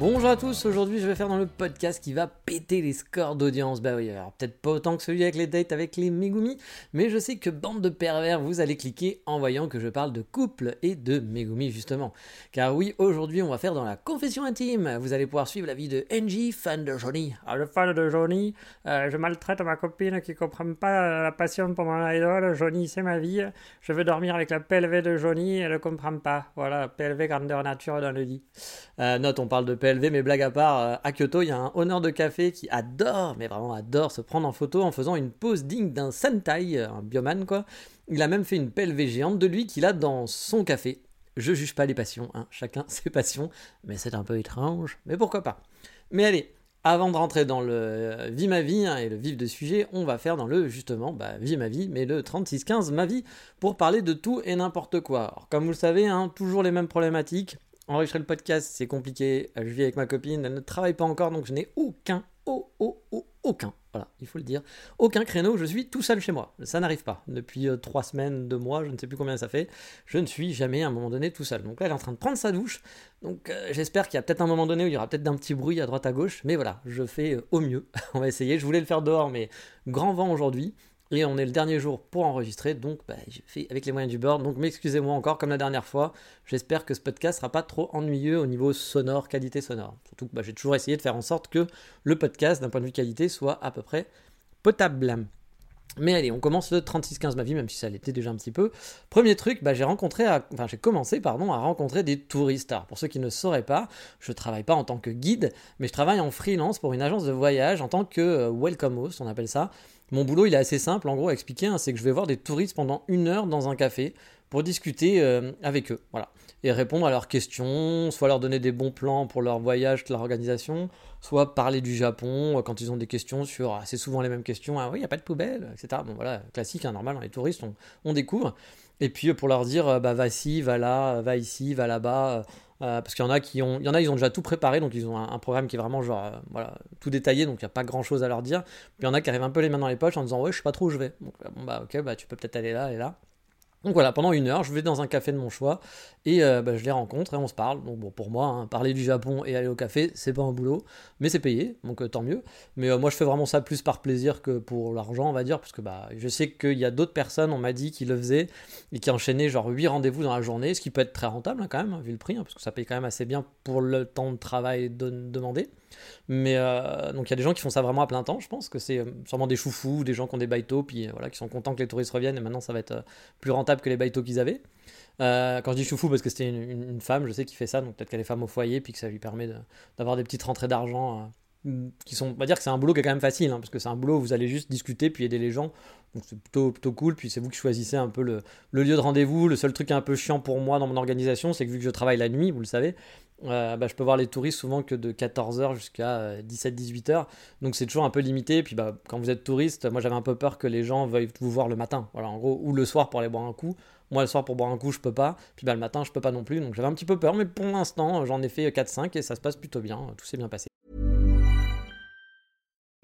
Bonjour à tous, aujourd'hui je vais faire dans le podcast qui va péter les scores d'audience. Bah oui, alors peut-être pas autant que celui avec les dates avec les Megumi, mais je sais que bande de pervers, vous allez cliquer en voyant que je parle de couple et de Megumi justement. Car oui, aujourd'hui on va faire dans la confession intime. Vous allez pouvoir suivre la vie de Enji, fan de Johnny. Alors, le fan de Johnny, euh, je maltraite ma copine qui comprend pas euh, la passion pour mon idole. Johnny, c'est ma vie. Je veux dormir avec la PLV de Johnny, elle ne comprend pas. Voilà, PLV grandeur nature dans le lit. Euh, note, on parle de PLV mais blague à part, euh, à Kyoto, il y a un honneur de café qui adore, mais vraiment adore se prendre en photo en faisant une pose digne d'un Sentai, euh, un bioman quoi. Il a même fait une PLV géante de lui qu'il a dans son café. Je juge pas les passions, hein. chacun ses passions, mais c'est un peu étrange, mais pourquoi pas. Mais allez, avant de rentrer dans le euh, vie ma vie hein, et le vif de sujet, on va faire dans le justement bah, vie ma vie, mais le 3615 ma vie pour parler de tout et n'importe quoi. Alors, comme vous le savez, hein, toujours les mêmes problématiques enregistrer le podcast, c'est compliqué. Je vis avec ma copine, elle ne travaille pas encore, donc je n'ai aucun, oh, oh, oh, aucun, voilà, il faut le dire, aucun créneau, je suis tout seul chez moi. Ça n'arrive pas. Depuis euh, trois semaines, deux mois, je ne sais plus combien ça fait, je ne suis jamais à un moment donné tout seul. Donc là, elle est en train de prendre sa douche, donc euh, j'espère qu'il y a peut-être un moment donné où il y aura peut-être un petit bruit à droite à gauche, mais voilà, je fais euh, au mieux. On va essayer. Je voulais le faire dehors, mais grand vent aujourd'hui. Et on est le dernier jour pour enregistrer, donc bah, j'ai fait avec les moyens du bord. Donc m'excusez-moi encore comme la dernière fois. J'espère que ce podcast sera pas trop ennuyeux au niveau sonore, qualité sonore. Surtout que bah, j'ai toujours essayé de faire en sorte que le podcast, d'un point de vue qualité, soit à peu près potable. Mais allez, on commence le 36-15 ma vie, même si ça l'était déjà un petit peu. Premier truc, bah, j'ai rencontré, enfin j'ai commencé pardon, à rencontrer des touristes. Alors pour ceux qui ne sauraient pas, je travaille pas en tant que guide, mais je travaille en freelance pour une agence de voyage en tant que euh, welcome host, on appelle ça. Mon boulot, il est assez simple, en gros, à expliquer, hein, c'est que je vais voir des touristes pendant une heure dans un café pour discuter euh, avec eux, voilà, et répondre à leurs questions, soit leur donner des bons plans pour leur voyage, leur organisation, soit parler du Japon euh, quand ils ont des questions sur, assez souvent les mêmes questions, ah oui, il n'y a pas de poubelle, etc. Bon voilà, classique, hein, normal, les touristes, on, découvre. Et puis pour leur dire, bah va ici, va là, va ici, va là-bas, euh, parce qu'il y en a qui ont, il y en a, ils ont déjà tout préparé, donc ils ont un, programme qui est vraiment genre, euh, voilà, tout détaillé, donc il n'y a pas grand chose à leur dire. Puis il y en a qui arrivent un peu les mains dans les poches en disant, ouais, je sais pas trop où je vais. Donc bon bah ok, bah tu peux peut-être aller là et là. Donc voilà, pendant une heure, je vais dans un café de mon choix et euh, bah, je les rencontre et on se parle. Donc bon, pour moi, hein, parler du Japon et aller au café, c'est pas un boulot, mais c'est payé, donc euh, tant mieux. Mais euh, moi, je fais vraiment ça plus par plaisir que pour l'argent, on va dire, parce que bah, je sais qu'il y a d'autres personnes, on m'a dit, qui le faisaient et qui enchaînaient genre 8 rendez-vous dans la journée, ce qui peut être très rentable hein, quand même, vu le prix, hein, parce que ça paye quand même assez bien pour le temps de travail demandé. Mais euh, donc il y a des gens qui font ça vraiment à plein temps, je pense que c'est euh, sûrement des choufous, des gens qui ont des baïtos, puis euh, voilà, qui sont contents que les touristes reviennent et maintenant ça va être plus rentable que les baïtos qu'ils avaient. quand je dis choufou parce que c'était une, femme, je sais qui fait ça, donc peut-être qu'elle est femme au foyer, puis que ça lui permet d'avoir des petites rentrées d'argent qui sont, on va dire que c'est un boulot qui est quand même facile, hein, parce que c'est un boulot où vous allez juste discuter puis aider les gens, donc c'est plutôt, plutôt cool, puis c'est vous qui choisissez un peu le, lieu de rendez-vous. Le seul truc un peu chiant pour moi dans mon organisation, c'est que vu que je travaille la nuit, vous le savez, euh, bah, je peux voir les touristes souvent que de 14h jusqu'à 17-18h. Euh, Donc c'est toujours un peu limité. Puis bah, quand vous êtes touriste, moi j'avais un peu peur que les gens veuillent vous voir le matin. Voilà, en gros, ou le soir pour aller boire un coup. Moi le soir pour boire un coup, je peux pas. Puis bah, le matin, je peux pas non plus. Donc j'avais un petit peu peur. Mais pour l'instant, j'en ai fait 4-5 et ça se passe plutôt bien. Tout s'est bien passé.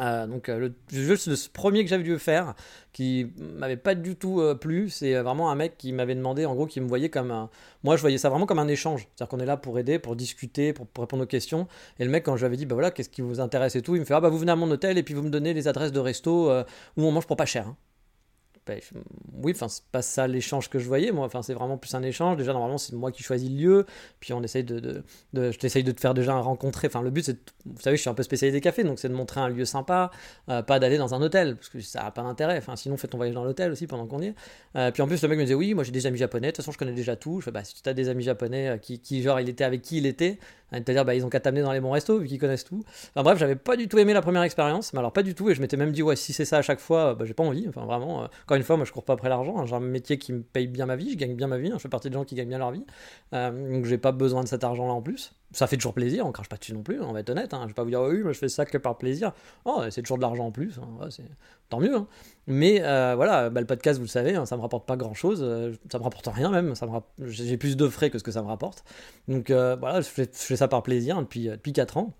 Euh, donc euh, le premier que j'avais dû faire, qui m'avait pas du tout euh, plu. C'est vraiment un mec qui m'avait demandé, en gros, qui me voyait comme un... Moi, je voyais ça vraiment comme un échange. C'est-à-dire qu'on est là pour aider, pour discuter, pour, répondre aux questions. Et le mec, quand je lui avais dit, bah voilà, qu'est-ce qui vous intéresse et tout, il me fait, ah bah vous venez à mon hôtel et puis vous me donnez les adresses de resto où on mange pour pas cher. Hein. Je- oui, enfin, c'est pas ça l'échange que je voyais, moi. Enfin, c'est vraiment plus un échange. Déjà, normalement, c'est moi qui choisis le lieu. Puis on essaye de. je t'essaye de te faire déjà rencontrer. Enfin, le but, c'est. Vous savez, je suis un peu spécialisé café, donc c'est de montrer un lieu sympa, euh, pas d'aller dans un hôtel, parce que ça n'a pas d'intérêt. Enfin, sinon, fais ton voyage dans l'hôtel aussi pendant qu'on y est. Euh, puis en plus, le mec me disait, oui, moi j'ai des amis japonais, de toute façon, je connais déjà tout. Je fais, bah, si tu as des amis japonais euh, qui, genre, il était avec qui il était, c'est-à-dire, bah, ils ont qu'à t'amener dans les bons restos, vu qu'ils connaissent tout. Enfin bref, j'avais pas du tout aimé la première expérience, mais alors pas du tout, et je m'étais même dit, ouais, si c'est ça à chaque fois, bah, j'ai pas envie. Enfin, vraiment, une fois, moi je cours pas après l'argent, hein, j'ai un métier qui me paye bien ma vie, je gagne bien ma vie, hein, je fais partie des gens qui gagnent bien leur vie, Euh, donc j'ai pas besoin de cet argent-là en plus. Ça fait toujours plaisir, on crache pas dessus non plus, on va être honnête, hein, je vais pas vous dire, oui, moi je fais ça que par plaisir. Oh, c'est toujours de l'argent en plus, hein, tant mieux. hein. Mais euh, voilà, bah, le podcast, vous le savez, hein, ça me rapporte pas grand-chose, euh, ça me rapporte rien même, ça me rapp- j'ai plus de frais que ce que ça me rapporte. Donc voilà, je fais, ça par plaisir hein, depuis, depuis 4 ans.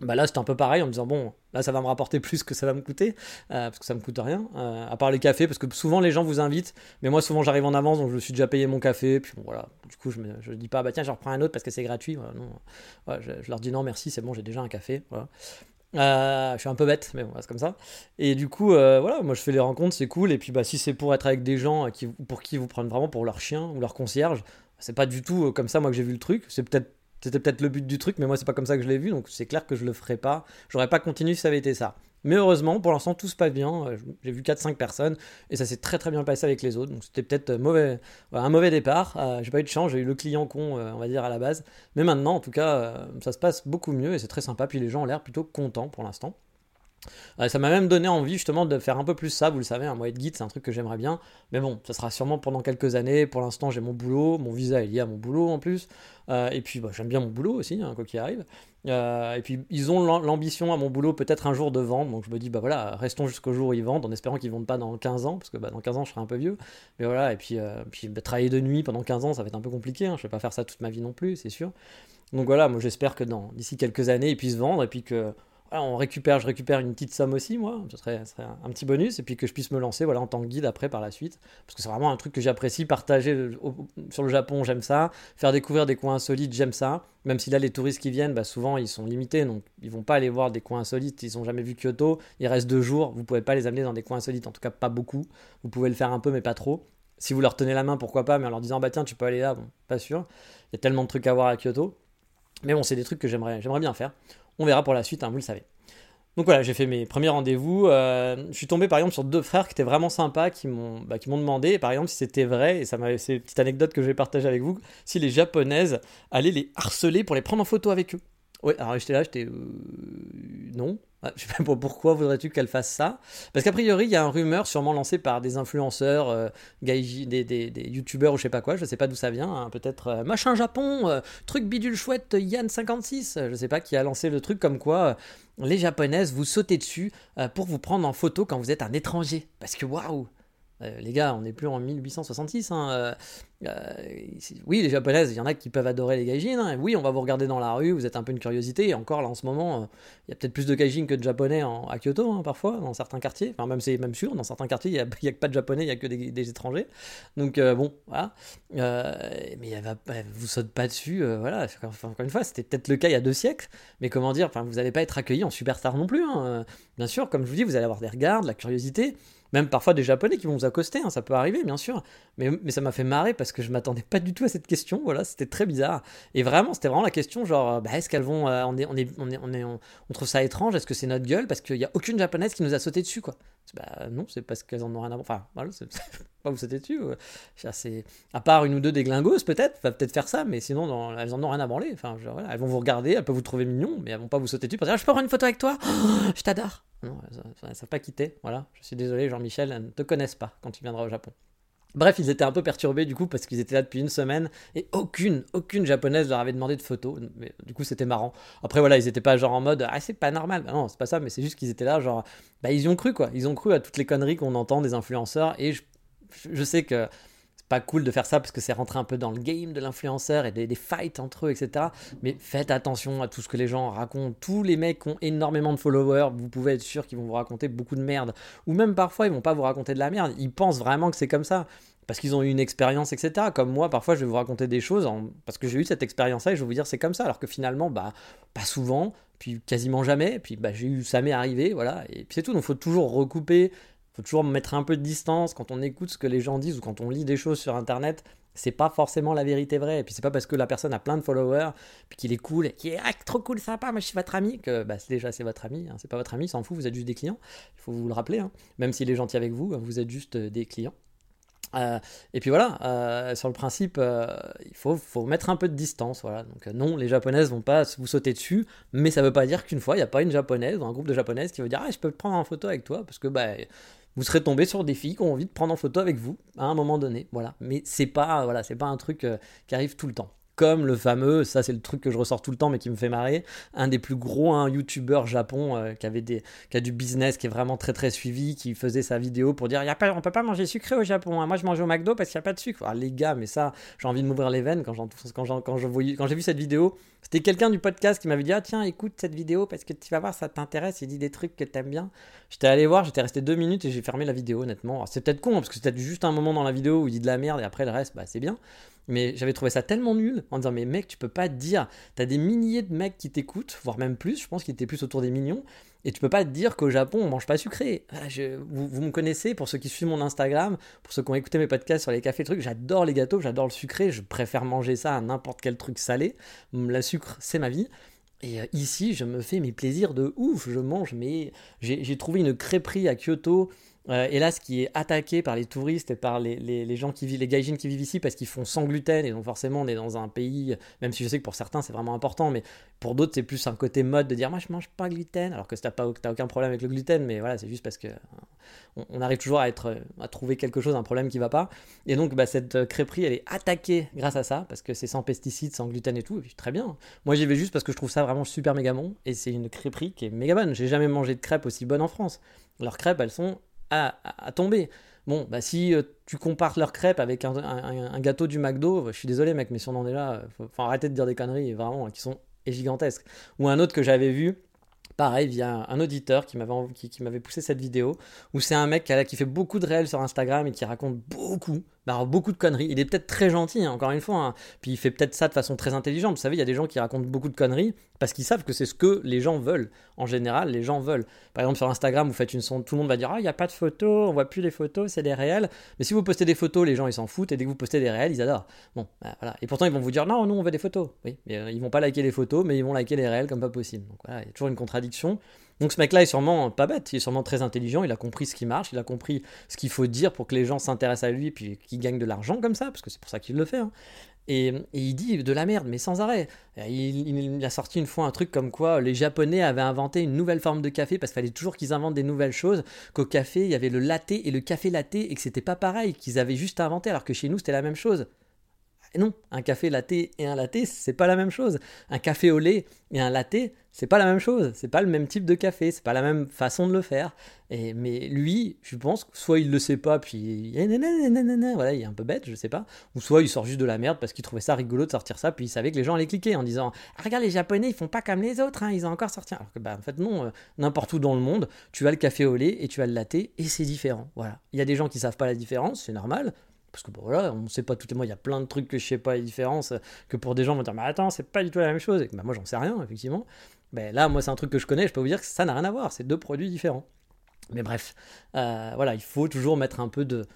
Bah là, c'était un peu pareil en me disant, bon, là, ça va me rapporter plus que ça va me coûter, euh, parce que ça me coûte rien, euh, à part les cafés, parce que souvent les gens vous invitent, mais moi, souvent, j'arrive en avance, donc je me suis déjà payé mon café, puis bon, voilà, du coup, je me je dis pas, bah tiens, je reprends un autre parce que c'est gratuit, voilà, non. Je, leur dis non, merci, c'est bon, j'ai déjà un café, voilà. Euh, je suis un peu bête, mais bon, c'est comme ça. Et du coup, voilà, moi je fais les rencontres, c'est cool. Et puis, bah, si c'est pour être avec des gens qui, pour qui vous prennent vraiment pour leur chien ou leur concierge, c'est pas du tout comme ça moi que j'ai vu le truc. C'est peut-être c'était peut-être le but du truc, mais moi c'est pas comme ça que je l'ai vu, donc c'est clair que je le ferai pas. J'aurais pas continué si ça avait été ça. Mais heureusement, pour l'instant, tout se passe bien. Euh, J'ai vu 4-5 personnes et ça s'est très très bien passé avec les autres. Donc c'était peut-être euh, mauvais, un mauvais départ. Euh, j'ai pas eu de chance, j'ai eu le client con, on va dire, à la base. Mais maintenant, en tout cas, ça se passe beaucoup mieux et c'est très sympa. Puis les gens ont l'air plutôt contents pour l'instant. Ça m'a même donné envie justement de faire un peu plus ça, vous le savez, un mois de guide, c'est un truc que j'aimerais bien. Mais bon, ça sera sûrement pendant quelques années. Pour l'instant, j'ai mon boulot, mon visa est lié à mon boulot en plus. Euh, et puis, bah, j'aime bien mon boulot aussi, hein, quoi qu'il arrive. Euh, et puis, ils ont l'am- l'ambition à mon boulot peut-être un jour de vendre. Donc, je me dis, bah voilà, restons jusqu'au jour où ils vendent, en espérant qu'ils vendent pas dans 15 ans, parce que bah, dans 15 ans, je serai un peu vieux. Mais voilà, et puis, euh, bah, travailler de nuit pendant 15 ans, ça va être un peu compliqué. Hein. Je vais pas faire ça toute ma vie non plus, c'est sûr. Donc voilà, moi j'espère que d'ici quelques années, ils puissent vendre et puis que voilà, on récupère, je récupère une petite somme aussi, moi, ce serait, un, petit bonus, et puis que je puisse me lancer voilà, en tant que guide après par la suite, parce que c'est vraiment un truc que j'apprécie, partager sur le Japon, j'aime ça, faire découvrir des coins insolites, j'aime ça, même si là les touristes qui viennent, bah, souvent ils sont limités, donc ils vont pas aller voir des coins insolites, ils ont jamais vu Kyoto, il reste deux jours, vous pouvez pas les amener dans des coins insolites, en tout cas pas beaucoup, vous pouvez le faire un peu mais pas trop, si vous leur tenez la main, pourquoi pas, mais en leur disant bah tiens tu peux aller là, bon, pas sûr, il y a tellement de trucs à voir à Kyoto, mais bon c'est des trucs que j'aimerais bien faire. On verra pour la suite, hein, vous le savez. Donc voilà, j'ai fait mes premiers rendez-vous. euh, je suis tombé par exemple sur deux frères qui étaient vraiment sympas, qui m'ont bah, demandé, par exemple, si c'était vrai, et ça m'avait c'est une petite anecdote que je vais partager avec vous, si les japonaises allaient les harceler pour les prendre en photo avec eux. Oui, alors j'étais là, j'étais. euh, non. Ah, Je sais pas pour- pourquoi voudrais-tu qu'elle fasse ça? Parce qu'a priori, il y a un rumeur sûrement lancé par des influenceurs, euh, des, des, des youtubeurs ou je sais pas quoi, je sais pas d'où ça vient, hein, peut-être euh, machin Japon, euh, truc bidule chouette Yann56, euh, je sais pas qui a lancé le truc comme quoi les japonaises vous sautez dessus pour vous prendre en photo quand vous êtes un étranger. Parce que waouh euh, les gars, on n'est plus en 1866. hein, euh, euh, oui, les japonaises, il y en a qui peuvent adorer les gaijins. hein, oui, on va vous regarder dans la rue, vous êtes un peu une curiosité. Et encore là, en ce moment, il y a peut-être plus de gaijins que de japonais en- à Kyoto, hein, parfois, dans certains quartiers. Enfin, même c'est même sûr, dans certains quartiers, il n'y a, que pas de japonais, il n'y a que des, étrangers. Donc, bon, voilà. Mais elle va, elle vous saute pas dessus. voilà, encore une fois, c'était peut-être le cas il y a deux siècles. Mais comment dire, vous n'allez pas être accueilli en superstar non plus. hein, Bien sûr, comme je vous dis, vous allez avoir des regards, de la curiosité. Même parfois des japonais qui vont vous accoster, hein, ça peut arriver, bien sûr. Mais, mais ça m'a fait marrer parce que je m'attendais pas du tout à cette question. Voilà, c'était très bizarre. Et vraiment, c'était vraiment la question genre, euh, bah, est-ce qu'elles vont. euh, on, est, on, est, on, est, on, on trouve ça étrange? Est-ce que c'est notre gueule? Parce qu'il n'y a aucune japonaise qui nous a sauté dessus, quoi. Bah non, c'est parce qu'elles en ont rien à Enfin, voilà, pas vous sauter dessus. c'est- À part une ou deux des glingos, peut-être, va peut-être faire ça, mais sinon, elles en ont rien à branler. Enfin, voilà, elles vont vous regarder, elles peuvent vous trouver mignon, mais elles vont pas vous sauter dessus pour dire, Ah, je peux avoir une photo avec toi? Je t'adore. Non, elles ne savent pas quitter. Voilà, je suis désolé, Jean-Michel, elles ne te connaissent pas quand tu viendras au Japon. Bref, ils étaient un peu perturbés du coup parce qu'ils étaient là depuis une semaine et aucune, aucune japonaise leur avait demandé de photos. Mais du coup, c'était marrant. Après, voilà, ils étaient pas genre en mode ah c'est pas normal. Bah non, c'est pas ça, mais c'est juste qu'ils étaient là genre bah ils y ont cru quoi. Ils ont cru à toutes les conneries qu'on entend des influenceurs et je, sais que pas cool de faire ça parce que c'est rentrer un peu dans le game de l'influenceur et des, fights entre eux, etc. Mais faites attention à tout ce que les gens racontent. Tous les mecs ont énormément de followers, vous pouvez être sûr qu'ils vont vous raconter beaucoup de merde. Ou même parfois, ils vont pas vous raconter de la merde. Ils pensent vraiment que c'est comme ça. Parce qu'ils ont eu une expérience, etc. Comme moi, parfois, je vais vous raconter des choses parce que j'ai eu cette expérience-là et je vais vous dire c'est comme ça. Alors que finalement, bah, pas souvent, puis quasiment jamais. Puis bah, j'ai eu, ça m'est arrivé, voilà. Et puis c'est tout. Donc, faut toujours recouper faut toujours mettre un peu de distance quand on écoute ce que les gens disent ou quand on lit des choses sur internet c'est pas forcément la vérité vraie. Et puis c'est pas parce que la personne a plein de followers, puis qu'il est cool, et qu'il est ah, trop cool, sympa, moi je suis votre ami, que bah, déjà c'est votre ami, hein. c'est pas votre ami, s'en fout, vous êtes juste des clients. Il faut vous le rappeler, hein. même s'il est gentil avec vous, vous êtes juste euh, des clients. Euh, et puis voilà, euh, sur le principe, il faut, mettre un peu de distance. Voilà. Donc non, les japonaises vont pas vous sauter dessus, mais ça veut pas dire qu'une fois, il n'y a pas une japonaise ou un groupe de japonaises qui va dire ah je peux prendre en photo avec toi parce que bah vous serez tombé sur des filles qui ont envie de prendre en photo avec vous à un moment donné. Voilà. Mais c'est pas, voilà, c'est pas un truc euh, qui arrive tout le temps. Comme le fameux, ça c'est le truc que je ressors tout le temps mais qui me fait marrer, un des plus gros un youtubeur japon euh, qui avait des, qui a du business qui est vraiment très très suivi, qui faisait sa vidéo pour dire y a pas, on peut pas manger sucré au Japon. Hein. Moi je mange au McDo parce qu'il n'y a pas de sucre. Ah, les gars, mais ça, j'ai envie de m'ouvrir les veines quand quand, quand, quand j'ai vu cette vidéo. C'était quelqu'un du podcast qui m'avait dit Ah, tiens, écoute cette vidéo parce que tu vas voir, ça t'intéresse. Il dit des trucs que t'aimes bien. J'étais allé voir, j'étais resté deux minutes et j'ai fermé la vidéo, honnêtement. C'est peut-être con, hein, parce que c'est juste un moment dans la vidéo où il dit de la merde et après le reste, bah, c'est bien. Mais j'avais trouvé ça tellement nul en disant Mais mec, tu peux pas te dire, t'as des milliers de mecs qui t'écoutent, voire même plus, je pense qu'il était plus autour des millions. Et tu peux pas te dire qu'au Japon, on mange pas sucré. vous, me connaissez, pour ceux qui suivent mon Instagram, pour ceux qui ont écouté mes podcasts sur les cafés, trucs, j'adore les gâteaux, j'adore le sucré, je préfère manger ça à n'importe quel truc salé. La sucre, c'est ma vie. Et euh, ici, je me fais mes plaisirs de ouf. Je mange, mais j'ai trouvé une crêperie à Kyoto euh, et là, ce qui est attaqué par les touristes et par les, les, gens qui vivent, les gaijins qui vivent ici, parce qu'ils font sans gluten, et donc forcément, on est dans un pays, même si je sais que pour certains c'est vraiment important, mais pour d'autres c'est plus un côté mode de dire moi je mange pas gluten, alors que t'as pas as aucun problème avec le gluten, mais voilà, c'est juste parce que on, arrive toujours à être, à trouver quelque chose, un problème qui va pas. Et donc bah, cette crêperie, elle est attaquée grâce à ça, parce que c'est sans pesticides, sans gluten et tout, et très bien. Moi j'y vais juste parce que je trouve ça vraiment super méga bon, et c'est une crêperie qui est méga bonne. J'ai jamais mangé de crêpes aussi bonnes en France. Leurs crêpes, elles sont à, tomber. Bon, bah si euh, tu compares leur crêpe avec un, gâteau du McDo, je suis désolé mec, mais si on en est là, faut, faut arrêter de dire des conneries, vraiment, qui sont gigantesques. Ou un autre que j'avais vu, pareil, via un auditeur qui m'avait, qui, poussé cette vidéo, où c'est un mec qui, qui fait beaucoup de réels sur Instagram et qui raconte beaucoup, bah, beaucoup de conneries. Il est peut-être très gentil, hein, encore une fois, hein. puis il fait peut-être ça de façon très intelligente. Vous savez, il y a des gens qui racontent beaucoup de conneries parce qu'ils savent que c'est ce que les gens veulent. En général, les gens veulent. Par exemple, sur Instagram, vous faites une sonde, tout le monde va dire Ah, il n'y a pas de photos, on voit plus les photos, c'est des réels. Mais si vous postez des photos, les gens ils s'en foutent, et dès que vous postez des réels, ils adorent. Bon, bah, voilà. Et pourtant, ils vont vous dire Non, nous on veut des photos. Oui, mais euh, ils vont pas liker les photos, mais ils vont liker les réels comme pas possible. Donc voilà, il y a toujours une contradiction. Donc ce mec-là est sûrement pas bête, il est sûrement très intelligent, il a compris ce qui marche, il a compris ce qu'il faut dire pour que les gens s'intéressent à lui et puis qu'il gagne de l'argent comme ça, parce que c'est pour ça qu'il le fait. Hein. Et, il dit de la merde, mais sans arrêt. Il, a sorti une fois un truc comme quoi les Japonais avaient inventé une nouvelle forme de café parce qu'il fallait toujours qu'ils inventent des nouvelles choses. Qu'au café, il y avait le latte et le café latte et que c'était pas pareil, qu'ils avaient juste inventé alors que chez nous c'était la même chose. Non, un café latte et un latte, c'est pas la même chose. Un café au lait et un latte, c'est pas la même chose. C'est pas le même type de café, c'est pas la même façon de le faire. Et, mais lui, je pense, soit il le sait pas, puis voilà, il est un peu bête, je sais pas. Ou soit il sort juste de la merde parce qu'il trouvait ça rigolo de sortir ça, puis il savait que les gens allaient cliquer en disant ah, Regarde, les Japonais, ils font pas comme les autres, hein, ils ont encore sorti. Alors que, bah, en fait, non, euh, n'importe où dans le monde, tu as le café au lait et tu as le latte, et c'est différent. Voilà. Il y a des gens qui savent pas la différence, c'est normal parce que bon, voilà, on ne sait pas tout et moi, il y a plein de trucs que je sais pas les différences, que pour des gens vont dire, mais attends, c'est pas du tout la même chose, et bah, moi j'en sais rien, effectivement. Ben, là, moi c'est un truc que je connais, je peux vous dire que ça n'a rien à voir, c'est deux produits différents. Mais bref, euh, voilà, il faut toujours mettre un peu de,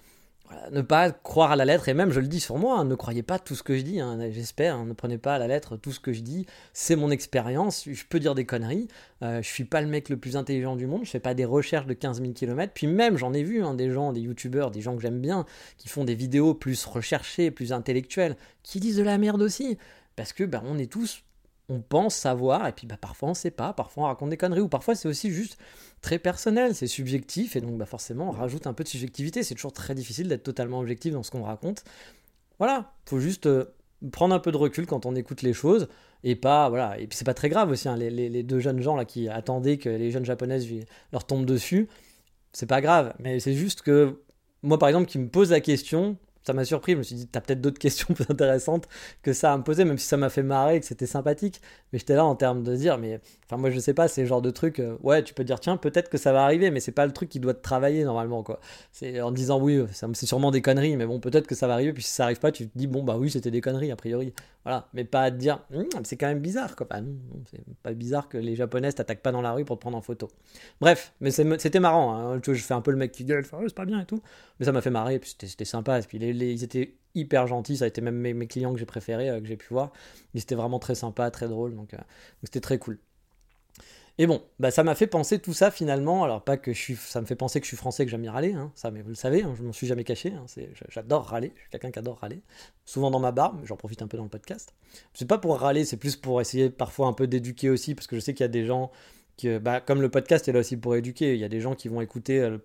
ne pas croire à la lettre, et même je le dis sur moi, hein, ne croyez pas tout ce que je dis, hein, j'espère, hein, ne prenez pas à la lettre tout ce que je dis, c'est mon expérience, je peux dire des conneries, euh, je suis pas le mec le plus intelligent du monde, je fais pas des recherches de 15 000 km, puis même j'en ai vu des gens, des youtubeurs, des gens que j'aime bien, qui font des vidéos plus recherchées, plus intellectuelles, qui disent de la merde aussi, parce que ben, on est tous on pense savoir, et puis bah, parfois on sait pas, parfois on raconte des conneries, ou parfois c'est aussi juste très personnel, c'est subjectif, et donc bah, forcément on rajoute un peu de subjectivité, c'est toujours très difficile d'être totalement objectif dans ce qu'on raconte. Voilà, faut juste euh, prendre un peu de recul quand on écoute les choses, et pas, voilà, et puis c'est pas très grave aussi, hein, les, deux jeunes gens là qui attendaient que les jeunes japonaises leur tombent dessus, c'est pas grave, mais c'est juste que moi par exemple qui me pose la question, ça m'a surpris. Je me suis dit, t'as peut-être d'autres questions plus intéressantes que ça à me poser, même si ça m'a fait marrer et que c'était sympathique. Mais j'étais là en termes de dire, mais enfin, moi je sais pas, c'est le genre de truc, euh, ouais, tu peux dire, tiens, peut-être que ça va arriver, mais c'est pas le truc qui doit te travailler normalement, quoi. C'est en disant, oui, c'est sûrement des conneries, mais bon, peut-être que ça va arriver, puis si ça arrive pas, tu te dis, bon, bah oui, c'était des conneries, a priori. Voilà, mais pas à te dire, Hum, c'est quand même bizarre, quoi. Bah c'est pas bizarre que les Japonaises t'attaquent pas dans la rue pour te prendre en photo. Bref, mais c'était marrant. hein. Tu vois, Je fais un peu le mec qui gueule, Oh, c'est pas bien et tout. Mais ça m'a fait marrer, puis c'était sympa. Puis ils étaient hyper gentils, ça a été même mes, clients que j'ai préférés, euh, que j'ai pu voir. Ils étaient vraiment très sympas, très drôles, euh, donc c'était très cool. Et bon, bah ça m'a fait penser tout ça finalement. Alors pas que je suis, ça me fait penser que je suis français, que j'aime bien râler, hein, ça, mais vous le savez, hein, je m'en suis jamais caché. hein, J'adore râler. Je suis quelqu'un qui adore râler. Souvent dans ma barbe, j'en profite un peu dans le podcast. C'est pas pour râler, c'est plus pour essayer parfois un peu d'éduquer aussi, parce que je sais qu'il y a des gens qui, bah, comme le podcast est là aussi pour éduquer. Il y a des gens qui vont écouter, euh,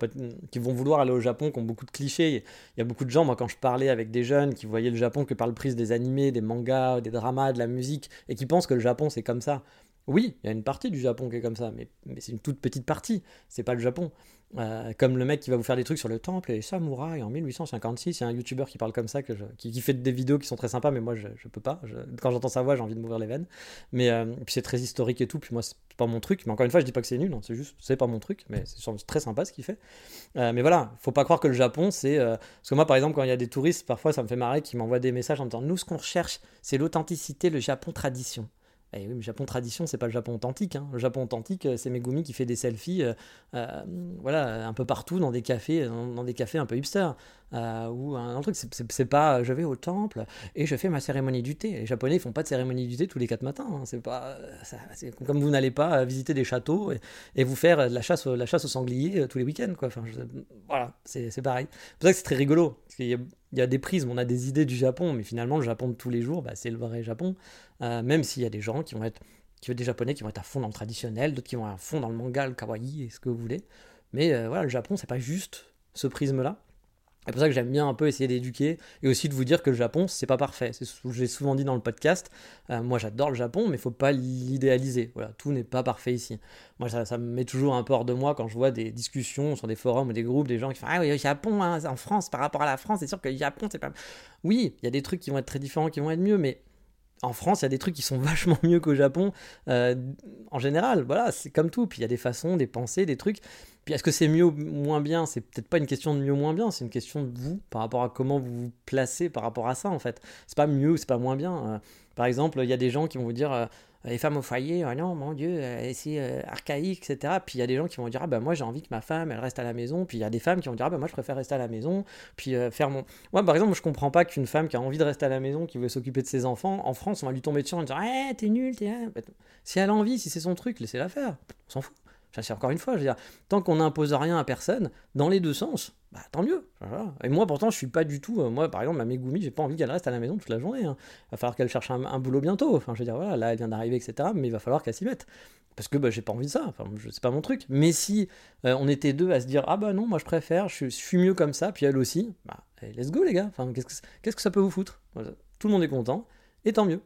qui vont vouloir aller au Japon, qui ont beaucoup de clichés. Il y a beaucoup de gens, moi quand je parlais avec des jeunes qui voyaient le Japon que par le prisme des animés, des mangas, des dramas, de la musique, et qui pensent que le Japon c'est comme ça. Oui, il y a une partie du Japon qui est comme ça, mais, c'est une toute petite partie. C'est pas le Japon. Euh, comme le mec qui va vous faire des trucs sur le temple et les samouraïs en 1856. Il y a un youtubeur qui parle comme ça, qui, fait des vidéos qui sont très sympas, mais moi je, je peux pas. Quand j'entends sa voix, j'ai envie de m'ouvrir les veines. Mais euh, puis c'est très historique et tout. Puis moi, c'est pas mon truc. Mais encore une fois, je dis pas que c'est nul. c'est juste, c'est pas mon truc. Mais c'est très sympa ce qu'il fait. Euh, mais voilà, faut pas croire que le Japon, c'est. Parce que moi, par exemple, quand il y a des touristes, parfois ça me fait marrer qui m'envoient des messages en me disant Nous, ce qu'on recherche, c'est l'authenticité, le Japon tradition. Eh oui, mais Japon tradition, c'est pas le Japon authentique. hein. Le Japon authentique, euh, c'est Megumi qui fait des selfies, euh, euh, voilà, un peu partout dans des cafés, dans, des cafés un peu hipster. Ou un, un truc, c'est- pas, je vais au temple et je fais ma cérémonie du thé. Les Japonais, ils font pas de cérémonie du thé tous les quatre matins. hein. C'est pas, comme vous n'allez pas visiter des châteaux et, vous faire la chasse, la chasse au sanglier euh, tous les week-ends, quoi. Enfin, voilà, c'est c'est pareil. C'est pour ça que c'est très rigolo. Il y a des prismes, on a des idées du Japon, mais finalement, le Japon de tous les jours, bah, c'est le vrai Japon. Euh, même s'il y a des gens qui vont être, qui des Japonais qui vont être à fond dans le traditionnel, d'autres qui vont être à fond dans le manga, le kawaii et ce que vous voulez. Mais euh, voilà, le Japon, c'est pas juste ce prisme-là. C'est pour ça que j'aime bien un peu essayer d'éduquer et aussi de vous dire que le Japon, c'est pas parfait. C'est ce que j'ai souvent dit dans le podcast. Euh, moi, j'adore le Japon, mais il faut pas l'idéaliser. Tout n'est pas parfait ici. Moi, ça, ça me met toujours un peu hors de moi quand je vois des discussions sur des forums ou des groupes, des gens qui font Ah oui, le Japon, hein, en France, par rapport à la France, c'est sûr que le Japon, c'est pas. Oui, il y a des trucs qui vont être très différents, qui vont être mieux, mais en France, il y a des trucs qui sont vachement mieux qu'au Japon. euh, en général, voilà, c'est comme tout. Puis il y a des façons, des pensées, des trucs. Puis est-ce que c'est mieux ou moins bien? C'est peut-être pas une question de mieux ou moins bien, c'est une question de vous, par rapport à comment vous vous placez par rapport à ça, en fait. C'est pas mieux ou c'est pas moins bien. Euh, par exemple, il y a des gens qui vont vous dire. Euh, les femmes au foyer, oh non, mon Dieu, euh, c'est archaïque, etc. Puis il y a des gens qui vont dire, ah ben moi j'ai envie que ma femme, elle reste à la maison. Puis il y a des femmes qui vont dire, ah ben moi je préfère rester à la maison. Puis faire mon. Moi par exemple, je comprends pas qu'une femme qui a envie de rester à la maison, qui veut s'occuper de ses enfants, en France, on va lui tomber dessus en disant, eh, t'es nul, t'es. Si elle a envie, si c'est son truc, laissez-la faire. On s'en fout. C'est encore une fois, je veux dire, tant qu'on n'impose rien à personne, dans les deux sens, bah tant mieux. Et moi, pourtant, je suis pas du tout. euh, moi, par exemple, ma Megumi, j'ai pas envie qu'elle reste à la maison toute la journée. hein. Il va falloir qu'elle cherche un, boulot bientôt. Enfin, je veux dire, voilà, là, elle vient d'arriver, etc. Mais il va falloir qu'elle s'y mette. Parce que bah, j'ai pas envie de ça. Enfin, c'est pas mon truc. Mais si euh, on était deux à se dire, ah bah non, moi je préfère, je, suis- mieux comme ça, puis elle aussi, bah eh, let's go les gars. Enfin, qu'est-ce que, ça peut vous foutre? Tout le monde est content, et tant mieux.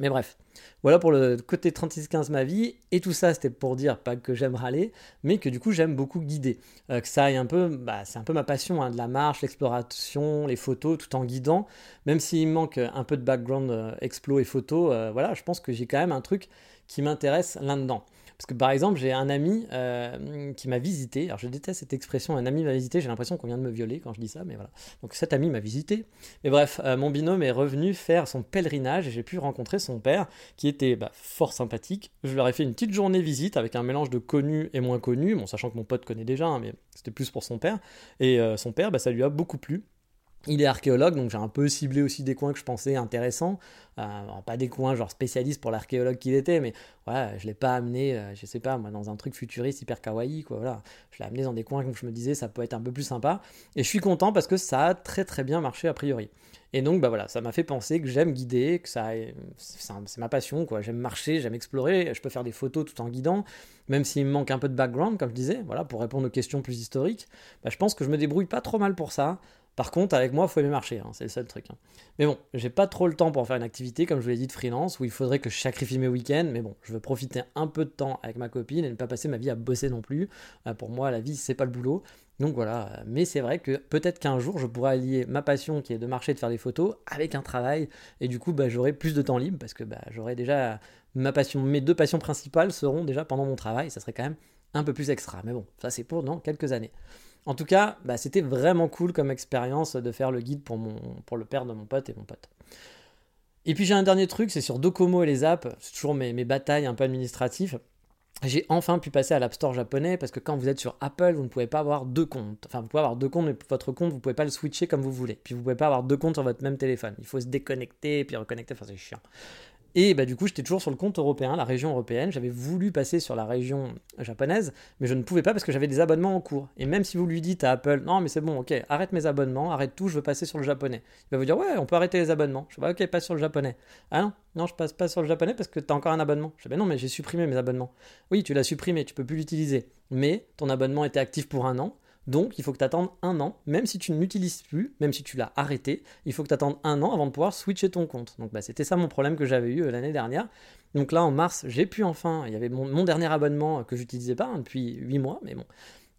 Mais bref, voilà pour le côté 36-15 ma vie. Et tout ça, c'était pour dire pas que j'aime râler, mais que du coup, j'aime beaucoup guider. Euh, que ça aille un peu, bah, c'est un peu ma passion, hein, de la marche, l'exploration, les photos, tout en guidant. Même s'il me manque un peu de background euh, explo et photo, euh, voilà, je pense que j'ai quand même un truc qui m'intéresse là-dedans. Parce que par exemple, j'ai un ami euh, qui m'a visité. Alors je déteste cette expression, un ami m'a visité. J'ai l'impression qu'on vient de me violer quand je dis ça, mais voilà. Donc cet ami m'a visité. Mais bref, euh, mon binôme est revenu faire son pèlerinage et j'ai pu rencontrer son père qui était bah, fort sympathique. Je leur ai fait une petite journée visite avec un mélange de connus et moins connus, bon, sachant que mon pote connaît déjà, hein, mais c'était plus pour son père. Et euh, son père, bah, ça lui a beaucoup plu. Il est archéologue, donc j'ai un peu ciblé aussi des coins que je pensais intéressants. Euh, pas des coins genre spécialistes pour l'archéologue qu'il était, mais voilà, je l'ai pas amené, euh, je sais pas, moi, dans un truc futuriste hyper kawaii, quoi. Voilà, je l'ai amené dans des coins où je me disais ça peut être un peu plus sympa. Et je suis content parce que ça a très très bien marché a priori. Et donc, bah voilà, ça m'a fait penser que j'aime guider, que ça, c'est ma passion, quoi. J'aime marcher, j'aime explorer, je peux faire des photos tout en guidant, même s'il me manque un peu de background, comme je disais, voilà, pour répondre aux questions plus historiques. Bah, je pense que je me débrouille pas trop mal pour ça. Par contre, avec moi, il faut aimer marcher, hein, c'est le seul truc. hein. Mais bon, j'ai pas trop le temps pour faire une activité, comme je vous l'ai dit, de freelance, où il faudrait que je sacrifie mes week-ends. Mais bon, je veux profiter un peu de temps avec ma copine et ne pas passer ma vie à bosser non plus. Euh, pour moi, la vie, c'est pas le boulot. Donc voilà, Euh, mais c'est vrai que peut-être qu'un jour, je pourrais allier ma passion, qui est de marcher, de faire des photos, avec un travail. Et du coup, bah, j'aurai plus de temps libre, parce que bah, j'aurai déjà ma passion, mes deux passions principales seront déjà pendant mon travail. Ça serait quand même un peu plus extra. Mais bon, ça c'est pour dans quelques années. En tout cas, bah, c'était vraiment cool comme expérience de faire le guide pour, le père de mon pote et mon pote. Et puis j'ai un dernier truc, c'est sur Docomo et les apps, c'est toujours mes, mes batailles un peu administratives. J'ai enfin pu passer à l'App Store japonais parce que quand vous êtes sur Apple, vous ne pouvez pas avoir deux comptes. Enfin, vous pouvez avoir deux comptes, mais votre compte, vous pouvez pas le switcher comme vous voulez. Puis vous pouvez pas avoir deux comptes sur votre même téléphone. Il faut se déconnecter et puis reconnecter. Enfin, c'est chiant. Et bah, du coup, j'étais toujours sur le compte européen, la région européenne. J'avais voulu passer sur la région japonaise, mais je ne pouvais pas parce que j'avais des abonnements en cours. Et même si vous lui dites à Apple, non, mais c'est bon, ok, arrête mes abonnements, arrête tout, je veux passer sur le japonais. Il va vous dire, ouais, on peut arrêter les abonnements. Je vais, ok, passe sur le japonais. Ah non, non, je passe pas sur le japonais parce que tu as encore un abonnement. Je dis, ben non, mais j'ai supprimé mes abonnements. Oui, tu l'as supprimé, tu peux plus l'utiliser. Mais ton abonnement était actif pour un an. Donc, il faut que tu attendes un an, même si tu ne l'utilises plus, même si tu l'as arrêté, il faut que tu attendes un an avant de pouvoir switcher ton compte. Donc, bah, c'était ça mon problème que j'avais eu euh, l'année dernière. Donc là, en mars, j'ai pu enfin, il y avait mon, dernier abonnement que j'utilisais pas hein, depuis 8 mois, mais bon,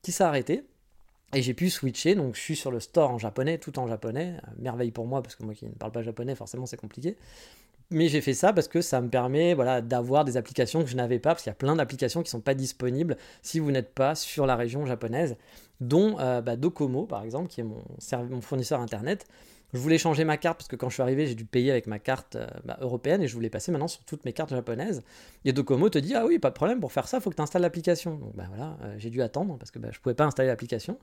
qui s'est arrêté. Et j'ai pu switcher, donc je suis sur le store en japonais, tout en japonais. Euh, merveille pour moi, parce que moi qui ne parle pas japonais, forcément c'est compliqué. Mais j'ai fait ça parce que ça me permet voilà, d'avoir des applications que je n'avais pas, parce qu'il y a plein d'applications qui ne sont pas disponibles si vous n'êtes pas sur la région japonaise, dont euh, bah, Docomo par exemple, qui est mon, fournisseur internet. Je voulais changer ma carte parce que quand je suis arrivé, j'ai dû payer avec ma carte euh, bah, européenne et je voulais passer maintenant sur toutes mes cartes japonaises. Et Docomo te dit Ah oui, pas de problème, pour faire ça, il faut que tu installes l'application. Donc bah, voilà, euh, j'ai dû attendre parce que bah, je ne pouvais pas installer l'application.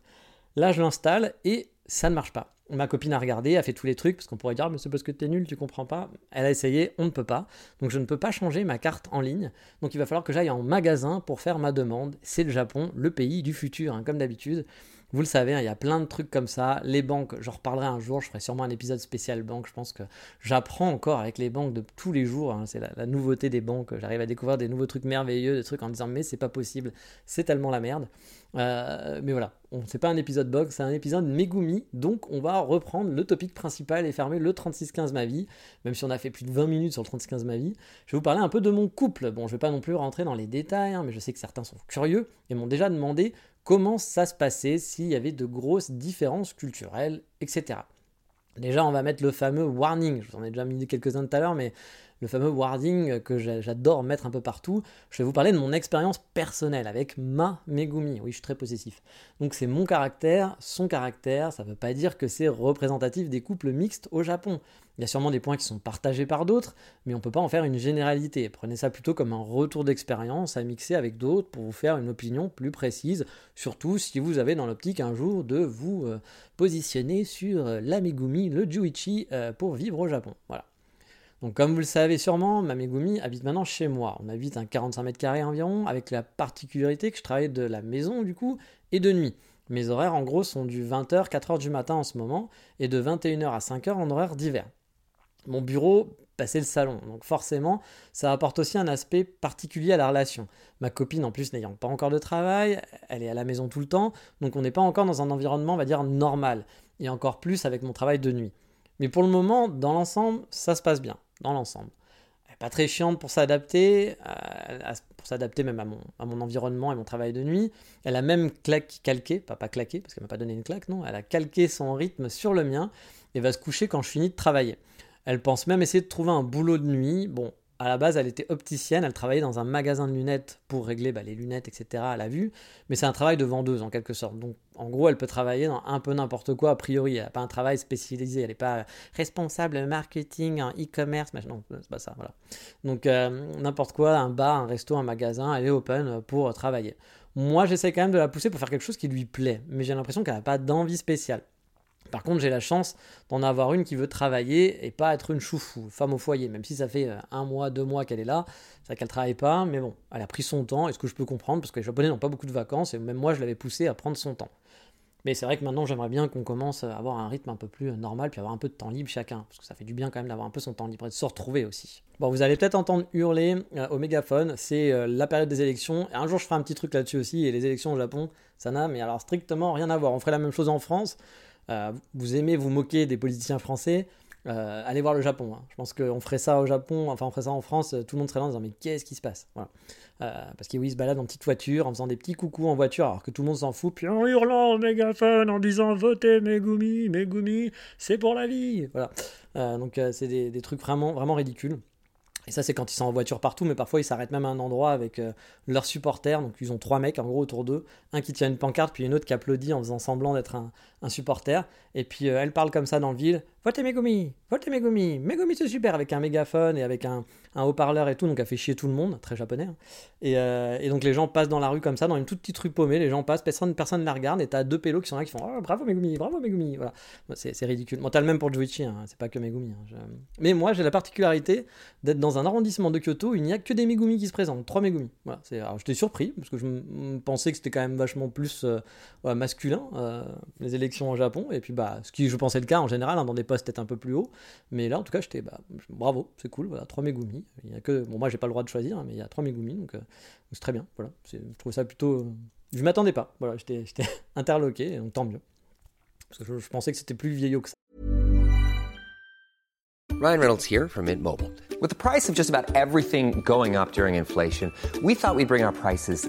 Là, je l'installe et ça ne marche pas. Ma copine a regardé, a fait tous les trucs, parce qu'on pourrait dire, ah, mais c'est parce que tu es nul, tu comprends pas. Elle a essayé, on ne peut pas. Donc je ne peux pas changer ma carte en ligne. Donc il va falloir que j'aille en magasin pour faire ma demande. C'est le Japon, le pays du futur, hein, comme d'habitude. Vous le savez, hein, il y a plein de trucs comme ça. Les banques, j'en reparlerai un jour, je ferai sûrement un épisode spécial banque. Je pense que j'apprends encore avec les banques de tous les jours. Hein. c'est la, nouveauté des banques. J'arrive à découvrir des nouveaux trucs merveilleux, des trucs en disant mais c'est pas possible, c'est tellement la merde. Euh, mais voilà, c'est pas un épisode box, c'est un épisode Megumi. Donc on va reprendre le topic principal et fermer le 3615 ma vie. Même si on a fait plus de 20 minutes sur le 3615 ma vie. Je vais vous parler un peu de mon couple. Bon, je vais pas non plus rentrer dans les détails, hein, mais je sais que certains sont curieux et m'ont déjà demandé comment ça se passait, s'il y avait de grosses différences culturelles, etc. Déjà, on va mettre le fameux warning. Je vous en ai déjà mis quelques-uns tout à l'heure, mais le fameux warning que j'adore mettre un peu partout. Je vais vous parler de mon expérience personnelle avec ma Megumi. Oui, je suis très possessif. Donc c'est mon caractère, son caractère. Ça ne veut pas dire que c'est représentatif des couples mixtes au Japon. Il y a sûrement des points qui sont partagés par d'autres, mais on ne peut pas en faire une généralité. Prenez ça plutôt comme un retour d'expérience à mixer avec d'autres pour vous faire une opinion plus précise, surtout si vous avez dans l'optique un jour de vous euh, positionner sur euh, l'amigumi, le juichi, euh, pour vivre au Japon. Voilà. Donc comme vous le savez sûrement, ma Megumi habite maintenant chez moi. On habite un 45 mètres carrés environ, avec la particularité que je travaille de la maison du coup, et de nuit. Mes horaires en gros sont du 20h, 4h du matin en ce moment, et de 21h à 5h en horaire d'hiver mon bureau, passer le salon. Donc forcément, ça apporte aussi un aspect particulier à la relation. Ma copine, en plus, n'ayant pas encore de travail, elle est à la maison tout le temps, donc on n'est pas encore dans un environnement, on va dire, normal. Et encore plus avec mon travail de nuit. Mais pour le moment, dans l'ensemble, ça se passe bien. Dans l'ensemble. Elle n'est pas très chiante pour s'adapter, euh, pour s'adapter même à mon, à mon environnement et mon travail de nuit. Elle a même calqué, pas, pas claqué, parce qu'elle m'a pas donné une claque, non. Elle a calqué son rythme sur le mien et va se coucher quand je finis de travailler. Elle pense même essayer de trouver un boulot de nuit. Bon, à la base, elle était opticienne, elle travaillait dans un magasin de lunettes pour régler bah, les lunettes, etc. à la vue, mais c'est un travail de vendeuse en quelque sorte. Donc, en gros, elle peut travailler dans un peu n'importe quoi a priori. Elle n'a pas un travail spécialisé, elle n'est pas responsable marketing, en e-commerce, non, c'est pas ça, voilà. Donc, euh, n'importe quoi, un bar, un resto, un magasin, elle est open pour travailler. Moi, j'essaie quand même de la pousser pour faire quelque chose qui lui plaît, mais j'ai l'impression qu'elle n'a pas d'envie spéciale. Par contre, j'ai la chance d'en avoir une qui veut travailler et pas être une choufou, femme au foyer, même si ça fait euh, un mois, deux mois qu'elle est là, c'est qu'elle travaille pas, mais bon, elle a pris son temps, et ce que je peux comprendre, parce que les Japonais n'ont pas beaucoup de vacances, et même moi je l'avais poussé à prendre son temps. Mais c'est vrai que maintenant j'aimerais bien qu'on commence à avoir un rythme un peu plus normal, puis avoir un peu de temps libre chacun, parce que ça fait du bien quand même d'avoir un peu son temps libre et de se retrouver aussi. Bon, vous allez peut-être entendre hurler euh, au mégaphone, c'est euh, la période des élections, et un jour je ferai un petit truc là-dessus aussi, et les élections au Japon, ça n'a mais alors strictement rien à voir. On ferait la même chose en France, euh, vous aimez vous moquer des politiciens français, euh, allez voir le Japon. Hein. Je pense qu'on ferait ça au Japon, enfin on ferait ça en France, tout le monde serait là en disant mais qu'est-ce qui se passe? Voilà. euh, Parce qu'ils se baladent en petite voiture, en faisant des petits coucous en voiture, alors que tout le monde s'en fout, puis en hurlant au mégaphone, en disant votez Megumi, Megumi, c'est pour la vie. Voilà. Euh, donc c'est des, trucs vraiment, vraiment ridicules. Et ça, c'est quand ils sont en voiture partout, mais parfois ils s'arrêtent même à un endroit avec euh, leurs supporters. Donc ils ont trois mecs en gros autour d'eux. Un qui tient une pancarte, puis une autre qui applaudit en faisant semblant d'être un, supporter. Et puis euh, elle parle comme ça dans le ville votez Megumi, votez Megumi, Megumi c'est super avec un mégaphone et avec un, un haut-parleur et tout, donc elle fait chier tout le monde, très japonais. hein. Et, euh, et donc les gens passent dans la rue comme ça, dans une toute petite rue paumée, les gens passent, personne ne la regarde, et t'as deux pélos qui sont là qui font oh, bravo Megumi, bravo Megumi, voilà. C'est ridicule. Bon, t'as le même pour Juichi, hein, c'est pas que Megumi. hein, Mais moi j'ai la particularité d'être dans un arrondissement de Kyoto où il n'y a que des Megumi qui se présentent, trois Megumi. Voilà, alors j'étais surpris, parce que je pensais que c'était quand même vachement plus euh, masculin, les élections au Japon, et puis bah, ce qui je pensais le cas en général, hein, dans des postes peut-être un peu plus hauts, mais là en tout cas j'étais, bah, bravo, c'est cool, voilà, trois Megumi. Il y a que, bon moi j'ai pas le droit de choisir, hein, mais il y a trois Megumi, donc euh, c'est très bien, voilà, je trouve ça plutôt... euh, je m'attendais pas, voilà, j'étais interloqué, donc tant mieux. Parce que je, je pensais que c'était plus vieillot que ça. Ryan Reynolds here from Mint Mobile. With the price of just about everything going up during inflation, we thought we'd bring our prices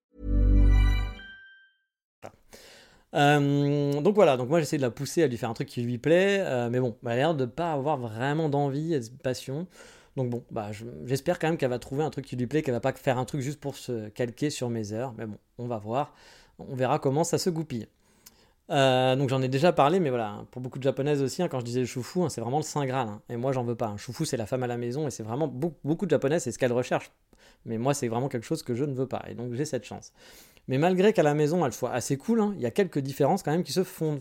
Euh, donc voilà, donc moi j'essaie de la pousser à lui faire un truc qui lui plaît, euh, mais bon, elle a l'air de pas avoir vraiment d'envie et de passion. Donc bon, bah, je- j'espère quand même qu'elle va trouver un truc qui lui plaît, qu'elle va pas faire un truc juste pour se calquer sur mes heures. Mais bon, on va voir, on verra comment ça se goupille. Euh, donc j'en ai déjà parlé, mais voilà, pour beaucoup de japonaises aussi, hein, quand je disais le choufou, hein, c'est vraiment le saint graal. hein. et moi j'en veux pas. Un choufou c'est la femme à la maison, et c'est vraiment beaucoup, beaucoup de japonaises, c'est ce qu'elles recherchent. Mais moi c'est vraiment quelque chose que je ne veux pas, et donc j'ai cette chance. Mais malgré qu'à la maison elle soit assez cool, hein, il y a quelques différences quand même qui se font,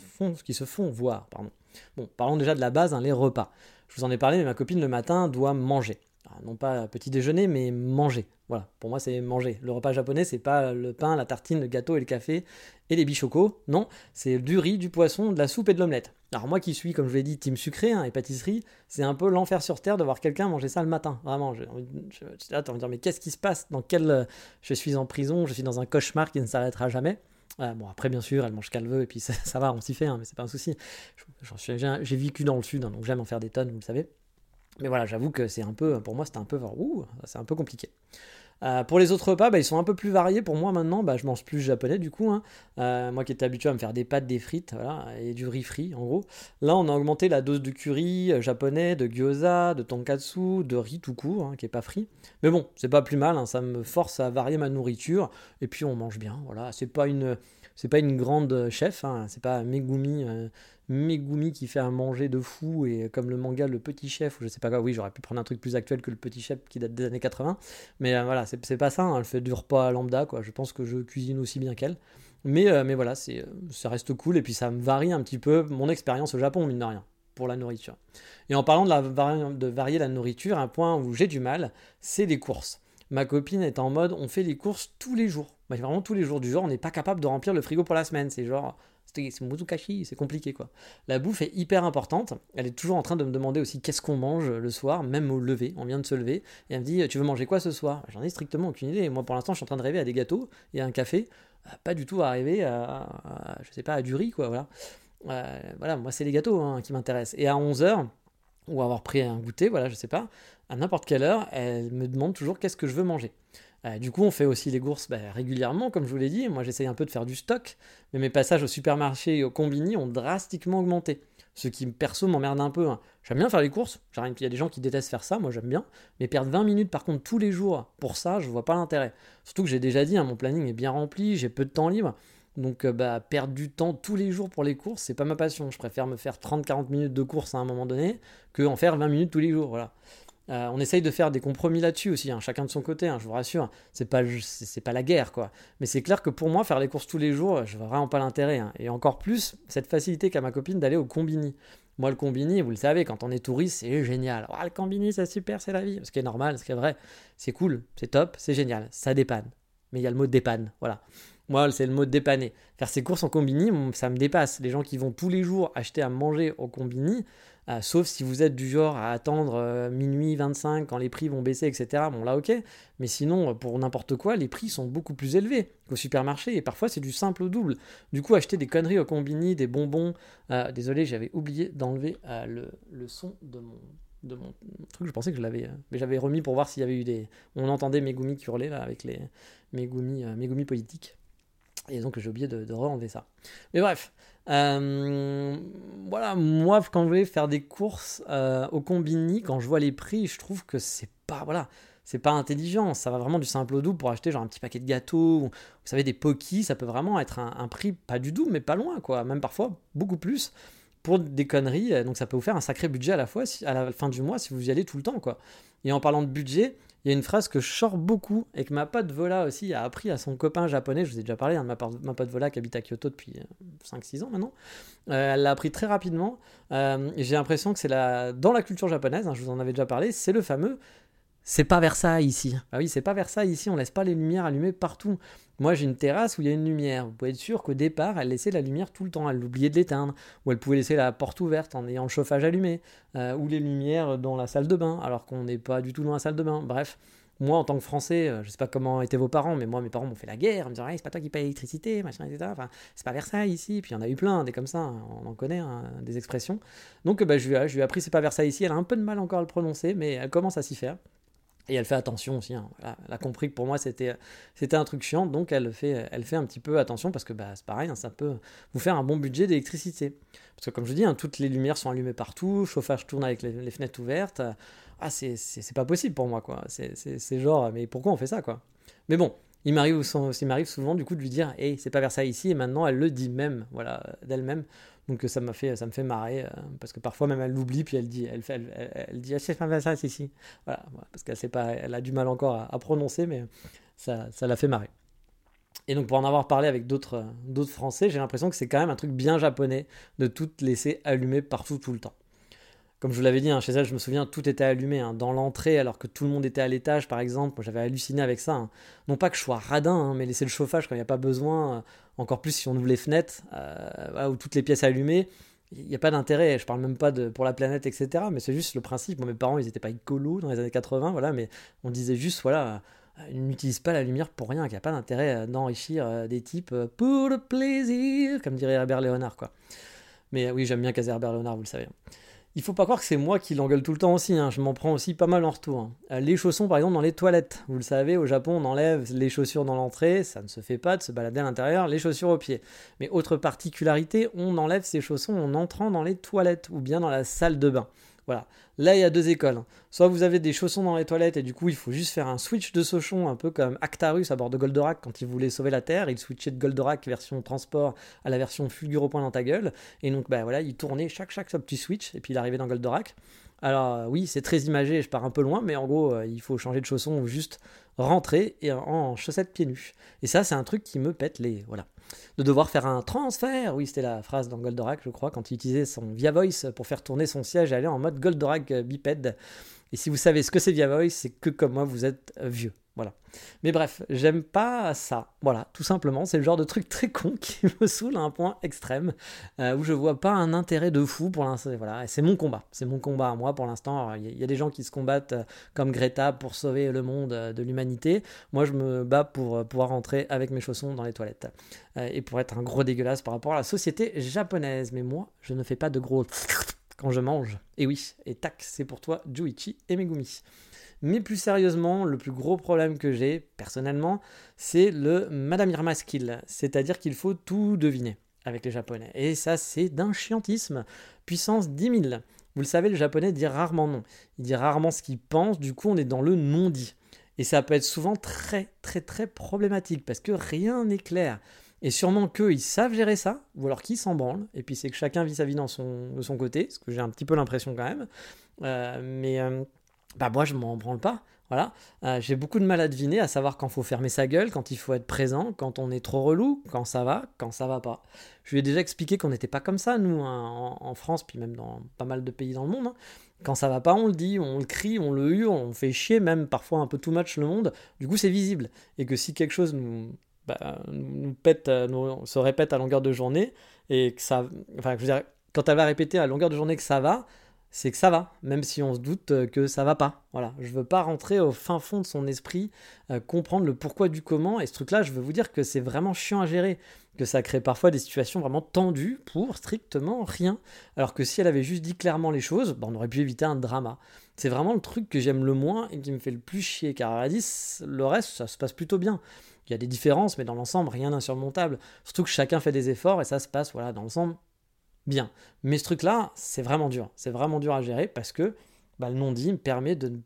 voir. Pardon. Bon, parlons déjà de la base, hein, les repas. Je vous en ai parlé, mais ma copine le matin doit manger. Ah, non pas petit déjeuner, mais manger. Voilà, pour moi c'est manger. Le repas japonais, c'est pas le pain, la tartine, le gâteau et le café et les bichocos. Non, c'est du riz, du poisson, de la soupe et de l'omelette. Alors moi qui suis, comme je l'ai dit, team sucré hein, et pâtisserie, c'est un peu l'enfer sur terre de voir quelqu'un manger ça le matin. Vraiment, je- envie de dire, mais qu'est-ce qui se passe? Euh, Je suis en prison, je suis dans un cauchemar qui ne s'arrêtera jamais. Euh, bon, après, bien sûr, elle mange qu'elle veut, et puis ça, va, on s'y fait, hein, mais c'est pas un souci. J'ai vécu dans le sud, hein, donc j'aime en faire des tonnes, vous le savez. Mais voilà, j'avoue que c'est un peu, pour moi, c'était un peu, ouh, c'est un peu compliqué. Euh, pour les autres repas, bah, ils sont un peu plus variés pour moi maintenant. Bah, je mange plus japonais du coup. hein. Euh, moi qui étais habitué à me faire des pâtes, des frites, et du riz frit en gros. Là, on a augmenté la dose de curry euh, japonais, de gyoza, de tonkatsu, de riz tout court, hein, qui est pas frit. Mais bon, c'est pas plus mal. hein, ça me force à varier ma nourriture. Et puis on mange bien. Voilà, c'est pas une, c'est pas une grande chef. C'est pas Megumi. Megumi qui fait un manger de fou et comme le manga Le Petit Chef ou je sais pas quoi, oui j'aurais pu prendre un truc plus actuel que Le Petit Chef qui date des années 80 mais euh, voilà c'est pas ça, hein, elle fait du repas lambda quoi, je pense que je cuisine aussi bien qu'elle. Mais, euh, mais voilà euh, ça reste cool et puis ça me varie un petit peu mon expérience au Japon mine de rien pour la nourriture. Et en parlant de, varier la nourriture un point où j'ai du mal c'est les courses. Ma copine est en mode on fait les courses tous les jours. Mais vraiment tous les jours du genre on n'est pas capable de remplir le frigo pour la semaine. C'est genre c'est Muzukashi, c'est compliqué quoi. La bouffe est hyper importante. Elle est toujours en train de me demander aussi qu'est-ce qu'on mange le soir, même au lever. On vient de se lever et elle me dit Tu veux manger quoi ce soir? J'en ai strictement aucune idée. Moi pour l'instant, je suis en train de rêver à des gâteaux et à un café. Euh, Pas du tout à arriver à, je sais pas, à du riz quoi. Voilà, Euh, voilà moi c'est les gâteaux hein, qui m'intéressent. Et à 11h, ou avoir pris un goûter, voilà, je sais pas, à n'importe quelle heure, elle me demande toujours qu'est-ce que je veux manger. Euh, du coup, on fait aussi les courses bah, régulièrement, comme je vous l'ai dit. Moi, j'essaye un peu de faire du stock, mais mes passages au supermarché et au combini ont drastiquement augmenté. Ce qui, perso, m'emmerde un peu. hein. J'aime bien faire les courses. Il y a des gens qui détestent faire ça, moi j'aime bien. Mais perdre 20 minutes, par contre, tous les jours pour ça, je vois pas l'intérêt. Surtout que j'ai déjà dit, hein, mon planning est bien rempli, j'ai peu de temps libre. Donc, euh, bah, perdre du temps tous les jours pour les courses, c'est pas ma passion. Je préfère me faire 30-40 minutes de course à un moment donné que en faire 20 minutes tous les jours. Voilà. Euh, on essaye de faire des compromis là-dessus aussi, hein, chacun de son côté, hein, je vous rassure. C'est pas, pas la guerre, quoi. Mais c'est clair que pour moi, faire les courses tous les jours, je vois vraiment pas l'intérêt. hein. Et encore plus, cette facilité qu'a ma copine d'aller au combini. Moi, le combini, vous le savez, quand on est touriste, c'est génial. Oh, le combini, c'est super, c'est la vie. Ce qui est normal, ce qui est vrai. C'est cool, c'est top, c'est génial. Ça dépanne. Mais il y a le mot dépanne, voilà. Moi, c'est le mot dépanner. Faire ses courses en combini, ça me dépasse. Les gens qui vont tous les jours acheter à manger au combini, sauf si vous êtes du genre à attendre euh, minuit 25 quand les prix vont baisser, etc. Bon, là, ok. Mais sinon, pour n'importe quoi, les prix sont beaucoup plus élevés qu'au supermarché. Et parfois, c'est du simple au double. Du coup, acheter des conneries au combini, des bonbons. Euh, désolé, j'avais oublié d'enlever le, son de mon, de mon truc. Je pensais que je l'avais. mais j'avais remis pour voir s'il y avait eu des. On entendait mes goumis qui hurlaient là avec les, mes, goumis, mes politiques. Et donc j'ai oublié de, de re-enlever ça. Mais bref, euh, voilà, moi quand je vais faire des courses euh, au combini, quand je vois les prix, je trouve que c'est pas voilà, c'est pas intelligent. Ça va vraiment du simple au double pour acheter genre un petit paquet de gâteaux, vous savez des pokis, ça peut vraiment être un, prix pas du double mais pas loin quoi, même parfois beaucoup plus pour des conneries. Donc ça peut vous faire un sacré budget à la fois à la fin du mois si vous y allez tout le temps quoi. Et en parlant de budget, il y a une phrase que je sors beaucoup et que ma pote Vola aussi a appris à son copain japonais. Je vous ai déjà parlé hein, de ma, pote Vola qui habite à Kyoto depuis 5-6 euh, ans maintenant. Euh, elle l'a appris très rapidement. Euh, j'ai l'impression que c'est la... dans la culture japonaise, hein, je vous en avais déjà parlé, c'est le fameux c'est pas Versailles ici. Ah oui, c'est pas Versailles ici, on laisse pas les lumières allumées partout. Moi, j'ai une terrasse où il y a une lumière. Vous pouvez être sûr qu'au départ, elle laissait la lumière tout le temps. Elle oubliait de l'éteindre. Ou elle pouvait laisser la porte ouverte en ayant le chauffage allumé. Euh, ou les lumières dans la salle de bain, alors qu'on n'est pas du tout dans la salle de bain. Bref, moi, en tant que Français, euh, je sais pas comment étaient vos parents, mais moi, mes parents m'ont fait la guerre. Ils me disaient, c'est pas toi qui paye l'électricité, machin, etc. Enfin, c'est pas Versailles ici. Puis il y en a eu plein, des comme ça. Hein. On en connaît, hein, des expressions. Donc, bah, je, lui ai, je lui ai appris, c'est pas Versailles ici. Elle a un peu de mal encore à le prononcer, mais elle commence à s'y faire. Et elle fait attention aussi. Hein. elle a compris que pour moi c'était c'était un truc chiant, donc elle fait elle fait un petit peu attention parce que bah, c'est pareil, hein, ça peut vous faire un bon budget d'électricité. Parce que comme je dis, hein, toutes les lumières sont allumées partout, chauffage tourne avec les, fenêtres ouvertes. Ah c'est pas possible pour moi quoi. C'est genre mais pourquoi on fait ça quoi? Mais bon, il m'arrive souvent du coup de lui dire hey c'est pas Versailles ici et maintenant elle le dit même voilà d'elle-même donc ça m'a fait ça me fait marrer euh, parce que parfois même elle l'oublie puis elle dit elle fait elle, dit ah, c'est pas Versailles ici voilà parce qu'elle sait pas elle a du mal encore à, prononcer mais ça ça l'a fait marrer. Et donc pour en avoir parlé avec d'autres d'autres français j'ai l'impression que c'est quand même un truc bien japonais de tout laisser allumer partout tout le temps comme je vous l'avais dit, hein, chez elle, je me souviens, tout était allumé. Hein. dans l'entrée, alors que tout le monde était à l'étage, par exemple, j'avais halluciné avec ça. Hein. Non pas que je sois radin, mais laisser le chauffage quand il n'y a pas besoin, euh, encore plus si on ouvre les fenêtres, euh, ou toutes les pièces allumées, il n'y a pas d'intérêt. Je parle même pas de, pour la planète, etc. Mais c'est juste le principe. mes parents, ils n'étaient pas écolos dans les années 80, voilà, mais on disait juste, voilà, euh, n'utilise pas la lumière pour rien, qu'il n'y a pas d'intérêt d'enrichir des types pour le plaisir, comme dirait Herbert Léonard, quoi. Mais oui, j'aime bien caser Herbert Léonard, vous le savez il faut pas croire que c'est moi qui l'engueule tout le temps aussi, hein. je m'en prends aussi pas mal en retour. Hein. Euh, les chaussons par exemple dans les toilettes, vous le savez, au Japon on enlève les chaussures dans l'entrée, ça ne se fait pas de se balader à l'intérieur, les chaussures aux pieds. Mais autre particularité, on enlève ses chaussons en entrant dans les toilettes ou bien dans la salle de bain. Voilà. Là, il y a deux écoles. Hein. Soit vous avez des chaussons dans les toilettes et du coup, il faut juste faire un switch de Sochon, un peu comme Actarus à bord de Goldorak quand il voulait sauver la Terre. Il switchait de Goldorak version transport à la version fulgure au point dans ta gueule. Et donc, bah voilà, il tournait chaque, chaque petit switch et puis il arrivait dans Goldorak. Alors, euh, oui, c'est très imagé, je pars un peu loin, mais en gros, euh, il faut changer de chaussons ou juste rentrer en chaussettes pieds nus. Et ça, c'est un truc qui me pète les. Voilà de devoir faire un transfert. Oui, c'était la phrase dans Goldorak, je crois, quand il utilisait son Via Voice pour faire tourner son siège et aller en mode Goldorak bipède. Et si vous savez ce que c'est Via Voice, c'est que comme moi, vous êtes vieux. Mais bref, j'aime pas ça. Voilà, tout simplement, c'est le genre de truc très con qui me saoule à un point extrême, euh, où je vois pas un intérêt de fou pour l'instant. Voilà, c'est mon combat. C'est mon combat à moi pour l'instant. Il y, a des gens qui se combattent euh, comme Greta pour sauver le monde euh, de l'humanité. Moi, je me bats pour pouvoir rentrer avec mes chaussons dans les toilettes. et pour être un gros dégueulasse par rapport à la société japonaise. Mais moi, je ne fais pas de gros quand je mange. Et oui, et tac, c'est pour toi, Juichi et Megumi. Mais plus sérieusement, le plus gros problème que j'ai, personnellement, c'est le Madame Irma skill. C'est-à-dire qu'il faut tout deviner avec les Japonais. Et ça, c'est d'un chiantisme. Puissance 10 000. Vous le savez, le japonais dit rarement non. Il dit rarement ce qu'il pense, du coup, on est dans le non-dit. Et ça peut être souvent très, très, très problématique parce que rien n'est clair. Et sûrement qu'eux, ils savent gérer ça, ou alors qu'ils s'en branlent. Et puis c'est que chacun vit sa vie dans son, de son côté, ce que j'ai un petit peu l'impression quand même. Euh, mais. Euh, bah moi je m'en branle pas. Voilà. Euh, j'ai beaucoup de mal à deviner, à savoir quand faut fermer sa gueule, quand il faut être présent, quand on est trop relou, quand ça va, quand ça va pas. Je lui ai déjà expliqué qu'on n'était pas comme ça, nous, hein, en, France, puis même dans pas mal de pays dans le monde. hein. Quand ça va pas, on le dit, on le crie, on le hurle, on fait chier, même parfois un peu too much le monde. Du coup, c'est visible. Et que si quelque chose nous, bah, nous pète, euh, se répète à longueur de journée, et que ça. Enfin, je veux dire, quand elle va répéter à longueur de journée que ça va, c'est que ça va, même si on se doute euh, que ça va pas. Voilà, je veux pas rentrer au fin fond de son esprit, euh, comprendre le pourquoi du comment, et ce truc-là, je veux vous dire que c'est vraiment chiant à gérer, que ça crée parfois des situations vraiment tendues pour strictement rien. Alors que si elle avait juste dit clairement les choses, bah, on aurait pu éviter un drama. C'est vraiment le truc que j'aime le moins et qui me fait le plus chier, car a dit le reste, ça se passe plutôt bien. Il y a des différences, mais dans l'ensemble, rien d'insurmontable. Surtout que chacun fait des efforts et ça se passe, voilà, dans l'ensemble, bien. Mais ce truc-là, c'est vraiment dur. C'est vraiment dur à gérer parce que bah, le non-dit me permet de.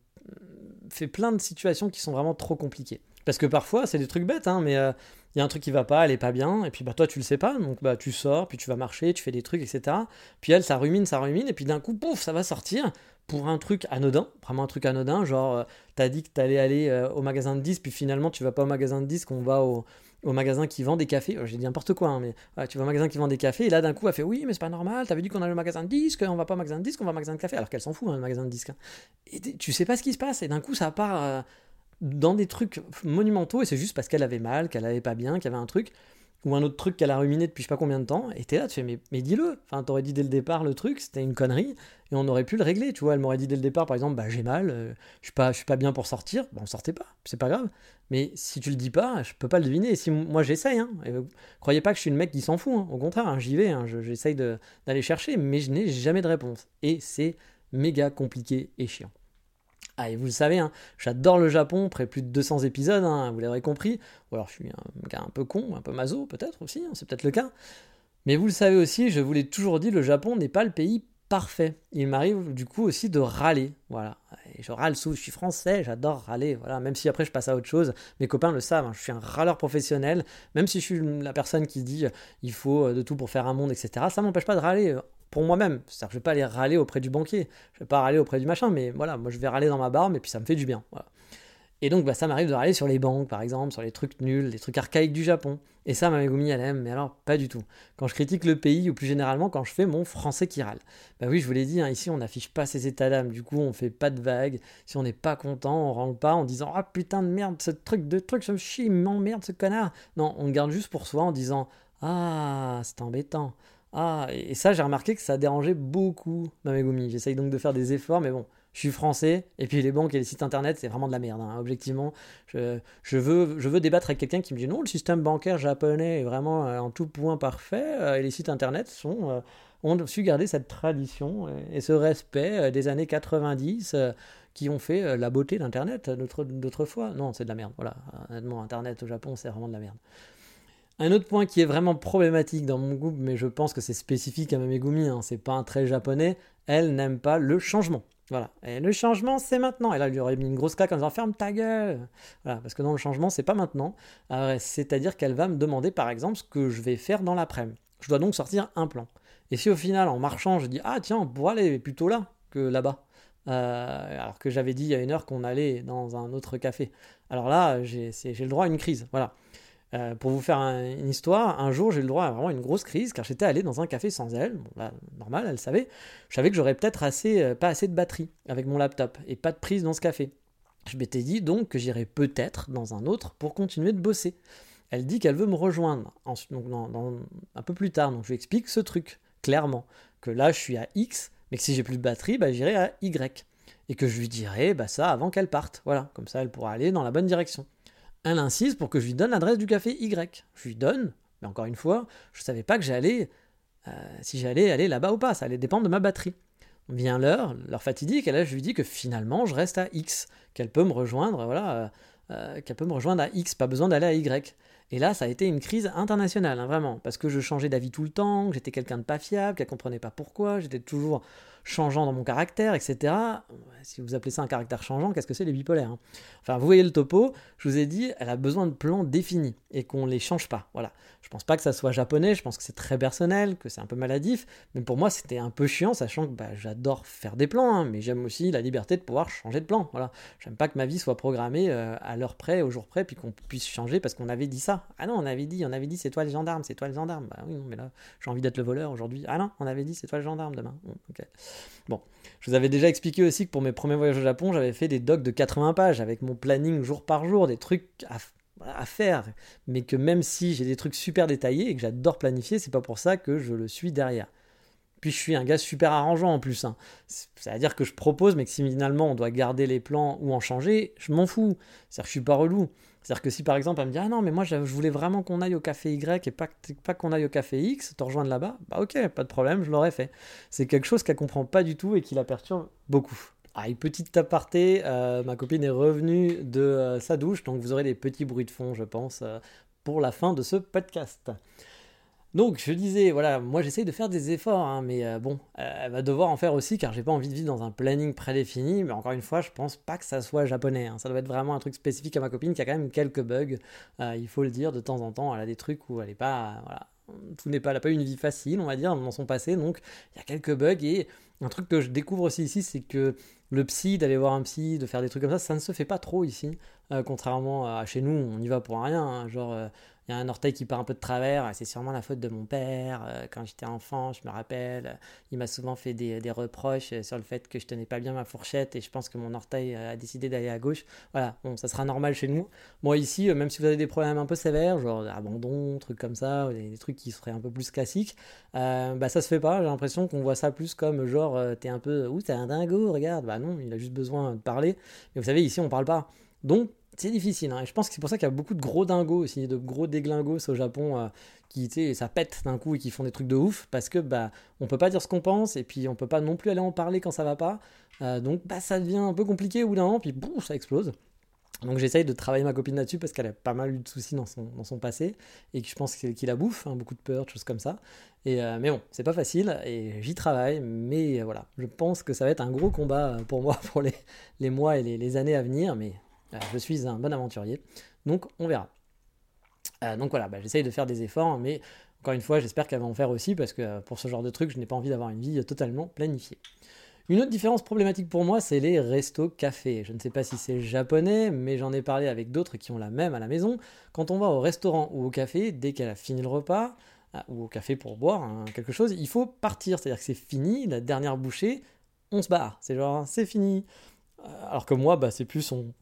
fait plein de situations qui sont vraiment trop compliquées. Parce que parfois, c'est des trucs bêtes, hein, mais euh, il y a un truc qui va pas, elle est pas bien, et puis bah toi tu le sais pas, donc bah tu sors, puis tu vas marcher, tu fais des trucs, etc. Puis elle, ça rumine, ça rumine, et puis d'un coup, pouf, ça va sortir pour un truc anodin, vraiment un truc anodin, genre euh, t'as dit que t'allais aller euh, au magasin de disques, puis finalement tu vas pas au magasin de disques, on va au, magasin qui vend des cafés. Euh, J'ai dit n'importe quoi, hein, mais tu vas au magasin qui vend des cafés, et là d'un coup elle fait oui, mais c'est pas normal, t'avais dit qu'on allait au magasin de disques, on va pas au magasin de disques, on va au magasin de café, alors qu'elle s'en fout, hein, le magasin de disques. hein. Et tu sais pas ce qui se passe, et d'un coup ça part dans des trucs monumentaux, et c'est juste parce qu'elle avait mal, qu'elle allait pas bien, qu'il y avait un truc, ou un autre truc qu'elle a ruminé depuis je sais pas combien de temps, et t'es là, tu fais mais, dis-le, enfin t'aurais dit dès le départ le truc, c'était une connerie, et on aurait pu le régler, tu vois, elle m'aurait dit dès le départ par exemple, bah j'ai mal, euh, je suis pas, suis pas bien pour sortir, bah on sortait pas, c'est pas grave, mais si tu le dis pas, je peux pas le deviner, et si moi j'essaye, hein, croyez pas que je suis le mec qui s'en fout, hein, au contraire, hein, j'y vais, hein, je- j'essaye d'aller chercher, mais je n'ai jamais de réponse, et c'est méga compliqué et chiant. Ah, et vous le savez, hein, j'adore le Japon, après plus de 200 épisodes, hein, vous l'aurez compris. Ou alors je suis un gars un peu con, un peu maso peut-être aussi, hein, c'est peut-être le cas. Mais vous le savez aussi, je vous l'ai toujours dit, le Japon n'est pas le pays parfait. Il m'arrive du coup aussi de râler, voilà. Je râle sous, je suis français, j'adore râler, voilà. Même si après je passe à autre chose, mes copains le savent, je suis un râleur professionnel. Même si je suis la personne qui dit il faut euh, de tout pour faire un monde, etc. Ça m'empêche pas de râler euh, pour moi-même. C'est-à-dire que je vais pas aller râler auprès du banquier, je vais pas râler auprès du machin, mais voilà, moi je vais râler dans ma barbe et puis ça me fait du bien. Et donc bah, ça m'arrive de râler sur les banques, par exemple, sur les trucs nuls, les trucs archaïques du Japon. Et ça, ma Megumi, elle aime, mais alors pas du tout. Quand je critique le pays, ou plus généralement quand je fais mon français qui râle. Bah oui, je vous l'ai dit, hein, ici on n'affiche pas ses états d'âme, du coup on fait pas de vagues. Si on n'est pas content, on rentre pas en disant Ah putain de merde, ce truc de truc, ça me chie, m'emmerde ce connard. Non, on garde juste pour soi en disant Ah, c'est embêtant. Ah, et ça, j'ai remarqué que ça dérangeait beaucoup ma Megumi. J'essaye donc de faire des efforts, mais bon, je suis français, et puis les banques et les sites internet, c'est vraiment de la merde. hein. Objectivement, je, veux, débattre avec quelqu'un qui me dit non, le système bancaire japonais est vraiment euh, en tout point parfait, euh, et les sites internet sont, euh, ont su garder cette tradition et, ce respect des années 90 euh, qui ont fait la beauté d'Internet d'autre- d'autrefois. Non, c'est de la merde. Voilà, honnêtement, Internet au Japon, c'est vraiment de la merde. Un autre point qui est vraiment problématique dans mon groupe, mais je pense que c'est spécifique à Mamegumi, hein, c'est pas un trait japonais, elle n'aime pas le changement. Voilà. Et le changement, c'est maintenant. Et là, elle lui aurait mis une grosse claque en disant ferme ta gueule. Voilà, parce que dans le changement, c'est pas maintenant. C'est-à-dire qu'elle va me demander, par exemple, ce que je vais faire dans l'après-midi. Je dois donc sortir un plan. Et si au final, en marchant, je dis ah tiens, on pourrait aller plutôt là que là-bas. Euh, alors que j'avais dit il y a une heure qu'on allait dans un autre café. Alors là, j'ai le droit à une crise. Voilà. Euh, pour vous faire un- une histoire, un jour j'ai eu le droit à vraiment une grosse crise car j'étais allé dans un café sans elle. Bon, là, normal, elle savait. Je savais que j'aurais peut-être euh, pas assez de batterie avec mon laptop et pas de prise dans ce café. Je m'étais dit donc que j'irais peut-être dans un autre pour continuer de bosser. Elle dit qu'elle veut me rejoindre un peu plus tard. Donc je lui explique ce truc clairement que là je suis à X, mais que si j'ai plus de batterie, bah, j'irai à Y et que je lui dirai bah, ça avant qu'elle parte. Voilà, comme ça elle pourra aller dans la bonne direction. Elle insiste pour que je lui donne l'adresse du café Y. Je lui donne, mais encore une fois, je ne savais pas que j'allais, euh, si j'allais aller là-bas ou pas. Ça allait dépendre de ma batterie. Vient l'heure, l'heure fatidique, et là je lui dis que finalement je reste à X, qu'elle peut me rejoindre, voilà, euh, euh, qu'elle peut me rejoindre à X, pas besoin d'aller à Y. Et là, ça a été une crise internationale, hein, vraiment, parce que je changeais d'avis tout le temps, que j'étais quelqu'un de pas fiable, qu'elle comprenait pas pourquoi, j'étais toujours changeant dans mon caractère, etc. Si vous appelez ça un caractère changeant, qu'est-ce que c'est les bipolaires hein? Enfin, vous voyez le topo, je vous ai dit, elle a besoin de plans définis et qu'on les change pas. Voilà. Je pense pas que ça soit japonais, je pense que c'est très personnel, que c'est un peu maladif, mais pour moi c'était un peu chiant, sachant que bah, j'adore faire des plans, hein, mais j'aime aussi la liberté de pouvoir changer de plan. Voilà. J'aime pas que ma vie soit programmée euh, à l'heure près, au jour près, puis qu'on puisse changer parce qu'on avait dit ça. Ah non, on avait dit, on avait dit c'est toi le gendarme, c'est toi le gendarme. Bah oui, non, mais là j'ai envie d'être le voleur aujourd'hui. Ah non, on avait dit c'est toi le gendarme demain. Bon, je vous avais déjà expliqué aussi que pour mes premiers voyages au Japon, j'avais fait des docs de 80 pages avec mon planning jour par jour, des trucs à faire, mais que même si j'ai des trucs super détaillés et que j'adore planifier, c'est pas pour ça que je le suis derrière. Puis je suis un gars super arrangeant en plus. Hein. C'est-à-dire que je propose, mais que si finalement on doit garder les plans ou en changer, je m'en fous. C'est-à-dire que je suis pas relou. C'est-à-dire que si par exemple elle me dit Ah non, mais moi je voulais vraiment qu'on aille au café Y et pas, qu'on aille au café X, te rejoindre là-bas, bah ok, pas de problème, je l'aurais fait. C'est quelque chose qu'elle comprend pas du tout et qui la perturbe beaucoup. Ah, une petite aparté, euh, ma copine est revenue de euh, sa douche, donc vous aurez des petits bruits de fond, je pense, euh, pour la fin de ce podcast. Donc je disais, voilà, moi j'essaye de faire des efforts, hein, mais bon, elle va devoir en faire aussi, car j'ai pas envie de vivre dans un planning prédéfini, mais encore une fois, je pense pas que ça soit japonais, hein. ça doit être vraiment un truc spécifique à ma copine qui a quand même quelques bugs, il faut le dire, de temps en temps, elle a des trucs où elle est pas, tout n'est pas, elle n'a pas une vie facile, on va dire, dans son passé, donc il y a quelques bugs, et un truc que je découvre aussi ici, c'est que le psy, d'aller voir un psy, de faire des trucs comme ça, ça ne se fait pas trop ici. Euh, contrairement à chez nous, on y va pour rien. Hein. genre, euh, il y a un orteil qui part un peu de travers, c'est sûrement la faute de mon père. Euh, quand j'étais enfant, je me rappelle, il m'a souvent fait des, reproches sur le fait que je tenais pas bien ma fourchette et je pense que mon orteil a décidé d'aller à gauche. Voilà, bon, ça sera normal chez nous. Moi ici, même si vous avez des problèmes un peu sévères, genre abandon, trucs comme ça, des, trucs qui seraient un peu plus classiques, bah ça se fait pas. J'ai l'impression qu'on voit ça plus comme genre, t'es un peu, ouh, t'es un dingo, regarde. Bah non, il a juste besoin de parler. Mais vous savez, ici, on parle pas. Donc, c'est difficile. Hein. Et je pense que c'est pour ça qu'il y a beaucoup de gros dingos aussi, de gros déglingos au Japon euh, qui, tu sais, ça pète d'un coup et qui font des trucs de ouf parce que bah on peut pas dire ce qu'on pense et puis on peut pas non plus aller en parler quand ça va pas. Euh, donc bah ça devient un peu compliqué au bout d'un moment puis boum ça explose. Donc j'essaye de travailler ma copine là-dessus parce qu'elle a pas mal eu de soucis dans son, dans son passé et que je pense qu'il la bouffe, hein, beaucoup de peur, de choses comme ça. Et, euh, mais bon, c'est pas facile et j'y travaille, mais voilà, je pense que ça va être un gros combat pour moi pour les, les mois et les, les années à venir, mais je suis un bon aventurier, donc on verra. Euh, donc voilà, bah, j'essaye de faire des efforts, mais encore une fois, j'espère qu'elle va en faire aussi, parce que pour ce genre de truc, je n'ai pas envie d'avoir une vie totalement planifiée. Une autre différence problématique pour moi, c'est les restos cafés. Je ne sais pas si c'est japonais, mais j'en ai parlé avec d'autres qui ont la même à la maison. Quand on va au restaurant ou au café, dès qu'elle a fini le repas, euh, ou au café pour boire hein, quelque chose, il faut partir. C'est-à-dire que c'est fini, la dernière bouchée, on se barre. C'est genre, c'est fini. Alors que moi, bah, c'est plus on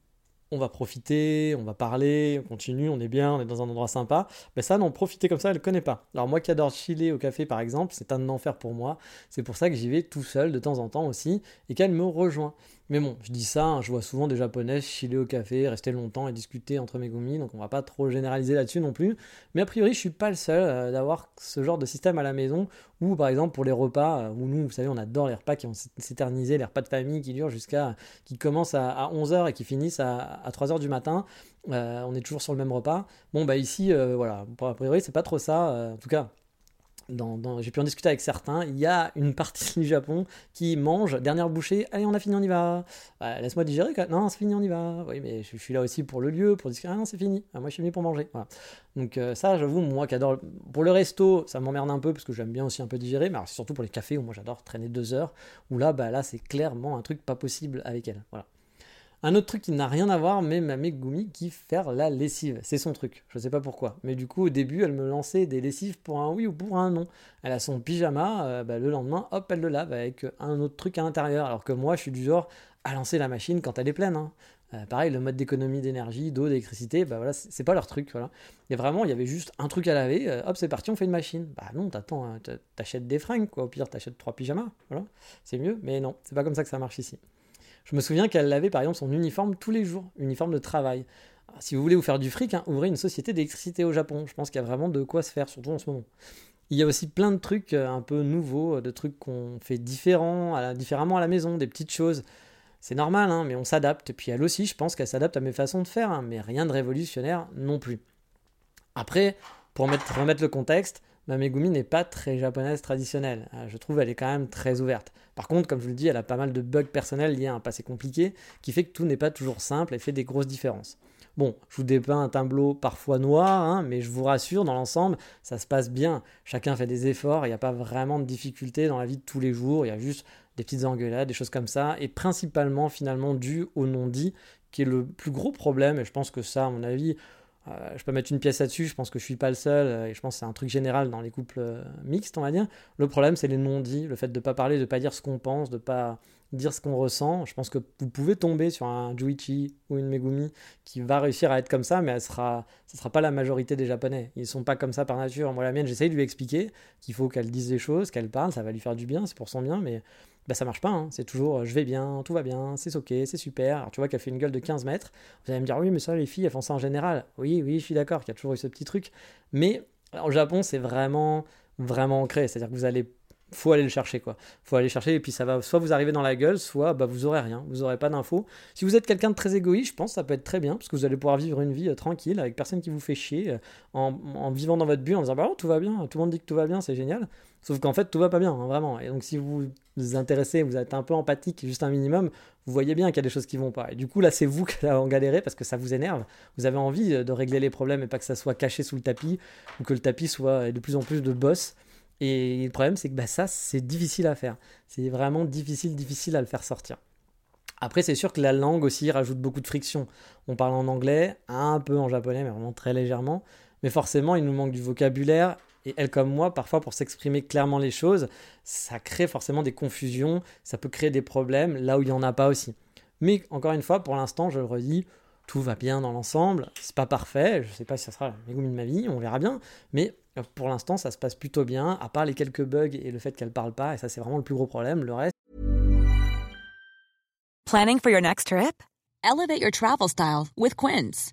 on va profiter, on va parler, on continue, on est bien, on est dans un endroit sympa. Mais ça, non, profiter comme ça, elle ne connaît pas. Alors moi qui adore chiller au café par exemple, c'est un enfer pour moi. C'est pour ça que j'y vais tout seul de temps en temps aussi et qu'elle me rejoint. Mais bon, je dis ça, hein, je vois souvent des japonais chiller au café, rester longtemps et discuter entre mes gommis, donc on va pas trop généraliser là-dessus non plus. Mais a priori, je suis pas le seul euh, d'avoir ce genre de système à la maison, ou par exemple pour les repas, euh, où nous, vous savez, on adore les repas qui ont s'éternisé, les repas de famille qui durent jusqu'à, qui commencent à, 11h et qui finissent à, 3h du matin. Euh, on est toujours sur le même repas. Bon, bah ici, voilà, a priori, c'est pas trop ça, en tout cas j'ai pu en discuter avec certains, il y a une partie du Japon qui mange, dernière bouchée, allez on a fini, on y va. Bah, laisse-moi digérer, non c'est fini, on y va. Oui mais je, suis là aussi pour le lieu, pour discuter, ah non c'est fini, ah, moi je suis venu pour manger. Donc euh, ça j'avoue, moi qui adore, pour le resto ça m'emmerde un peu parce que j'aime bien aussi un peu digérer, mais c'est surtout pour les cafés où moi j'adore traîner deux heures, où là, bah, là c'est clairement un truc pas possible avec elle. Voilà. Un autre truc qui n'a rien à voir, mais ma Megumi qui faire la lessive. C'est son truc. Je sais pas pourquoi. Mais du coup, au début, elle me lançait des lessives pour un oui ou pour un non. Elle a son pyjama, euh, bah, le lendemain, hop, elle le lave avec un autre truc à l'intérieur. Alors que moi, je suis du genre à lancer la machine quand elle est pleine. Hein. Euh, pareil, le mode d'économie d'énergie, d'eau, d'électricité, bah voilà, c'est pas leur truc. Voilà. Et vraiment, il y avait juste un truc à laver, euh, hop, c'est parti, on fait une machine. Bah non, t'attends, hein, t'achètes des fringues, quoi. Au pire, t'achètes trois pyjamas, voilà, c'est mieux. Mais non, c'est pas comme ça que ça marche ici. Je me souviens qu'elle lavait par exemple son uniforme tous les jours, uniforme de travail. si vous voulez vous faire du fric, hein, ouvrez une société d'électricité au Japon. Je pense qu'il y a vraiment de quoi se faire, surtout en ce moment. Il y a aussi plein de trucs euh, un peu nouveaux, euh, de trucs qu'on fait différents, différemment à la maison, des petites choses. C'est normal, hein, mais on s'adapte. Et puis elle aussi, je pense qu'elle s'adapte à mes façons de faire, hein, mais rien de révolutionnaire non plus. Après, pour remettre le contexte, ma Megumi n'est pas très japonaise traditionnelle. Euh, je trouve elle est quand même très ouverte. Par contre, comme je vous le dis, elle a pas mal de bugs personnels liés à un passé compliqué qui fait que tout n'est pas toujours simple et fait des grosses différences. Bon, je vous dépeins un tableau parfois noir, hein, mais je vous rassure, dans l'ensemble, ça se passe bien. Chacun fait des efforts, il n'y a pas vraiment de difficultés dans la vie de tous les jours, il y a juste des petites engueulades, des choses comme ça, et principalement finalement dû au non-dit, qui est le plus gros problème, et je pense que ça, à mon avis, euh, je peux mettre une pièce là-dessus, je pense que je suis pas le seul, euh, et je pense que c'est un truc général dans les couples euh, mixtes, on va dire. Le problème, c'est les non-dits, le fait de ne pas parler, de ne pas dire ce qu'on pense, de ne pas dire ce qu'on ressent. Je pense que vous pouvez tomber sur un Juichi ou une Megumi qui va réussir à être comme ça, mais ce ne sera pas la majorité des Japonais. Ils ne sont pas comme ça par nature. Moi, la mienne, j'essaye de lui expliquer qu'il faut qu'elle dise des choses, qu'elle parle, ça va lui faire du bien, c'est pour son bien, mais bah, ça marche pas. Hein. C'est toujours euh, je vais bien, tout va bien, c'est ok, c'est super. Alors tu vois qu'elle fait une gueule de 15 mètres. Vous allez me dire oui, mais ça, les filles, elles font ça en général. Oui, oui, je suis d'accord qu'il y a toujours eu ce petit truc. Mais au Japon, c'est vraiment, vraiment ancré. C'est-à-dire que vous allez faut aller le chercher quoi. Faut aller chercher et puis ça va soit vous arriver dans la gueule, soit bah, vous aurez rien, vous aurez pas d'infos. Si vous êtes quelqu'un de très égoïste, je pense que ça peut être très bien parce que vous allez pouvoir vivre une vie euh, tranquille avec personne qui vous fait chier euh, en, vivant dans votre but en disant bah oh, tout va bien, tout le monde dit que tout va bien, c'est génial. Sauf qu'en fait tout va pas bien hein, vraiment. Et donc si vous vous intéressez, vous êtes un peu empathique, juste un minimum, vous voyez bien qu'il y a des choses qui vont pas. Et du coup là c'est vous qui en galérez parce que ça vous énerve. Vous avez envie euh, de régler les problèmes et pas que ça soit caché sous le tapis ou que le tapis soit de plus en plus de boss. Et le problème, c'est que bah, ça, c'est difficile à faire. C'est vraiment difficile, difficile à le faire sortir. Après, c'est sûr que la langue aussi rajoute beaucoup de friction. On parle en anglais, un peu en japonais, mais vraiment très légèrement. Mais forcément, il nous manque du vocabulaire. Et elle, comme moi, parfois, pour s'exprimer clairement les choses, ça crée forcément des confusions, ça peut créer des problèmes là où il n'y en a pas aussi. Mais encore une fois, pour l'instant, je le redis, tout va bien dans l'ensemble. C'est pas parfait, je sais pas si ça sera la de ma vie, on verra bien. Mais Pour l'instant, ça se passe plutôt bien, à part les quelques bugs et le fait qu'elle parle pas, et ça c'est vraiment le plus gros problème. Le reste. Planning for your next trip? Elevate your travel style with Quince.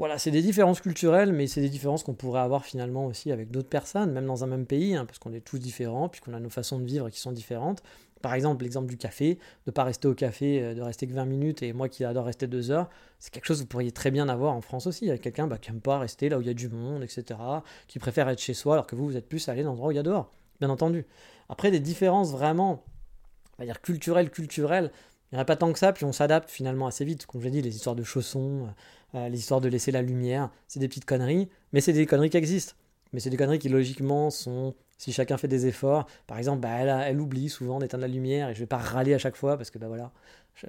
Voilà, c'est des différences culturelles, mais c'est des différences qu'on pourrait avoir finalement aussi avec d'autres personnes, même dans un même pays, hein, parce qu'on est tous différents, puisqu'on a nos façons de vivre qui sont différentes. Par exemple, l'exemple du café, de ne pas rester au café, euh, de rester que 20 minutes, et moi qui adore rester 2 heures, c'est quelque chose que vous pourriez très bien avoir en France aussi, avec quelqu'un bah, qui n'aime pas rester là où il y a du monde, etc., qui préfère être chez soi, alors que vous, vous êtes plus allé dans l'endroit où il y a dehors, bien entendu. Après, des différences vraiment, on va dire culturelles, culturelles, il n'y en a pas tant que ça, puis on s'adapte finalement assez vite. Comme je l'ai dit, les histoires de chaussons, euh, les histoires de laisser la lumière, c'est des petites conneries, mais c'est des conneries qui existent. Mais c'est des conneries qui logiquement sont si chacun fait des efforts, par exemple, bah, elle, elle, oublie souvent d'éteindre la lumière et je vais pas râler à chaque fois parce que bah voilà,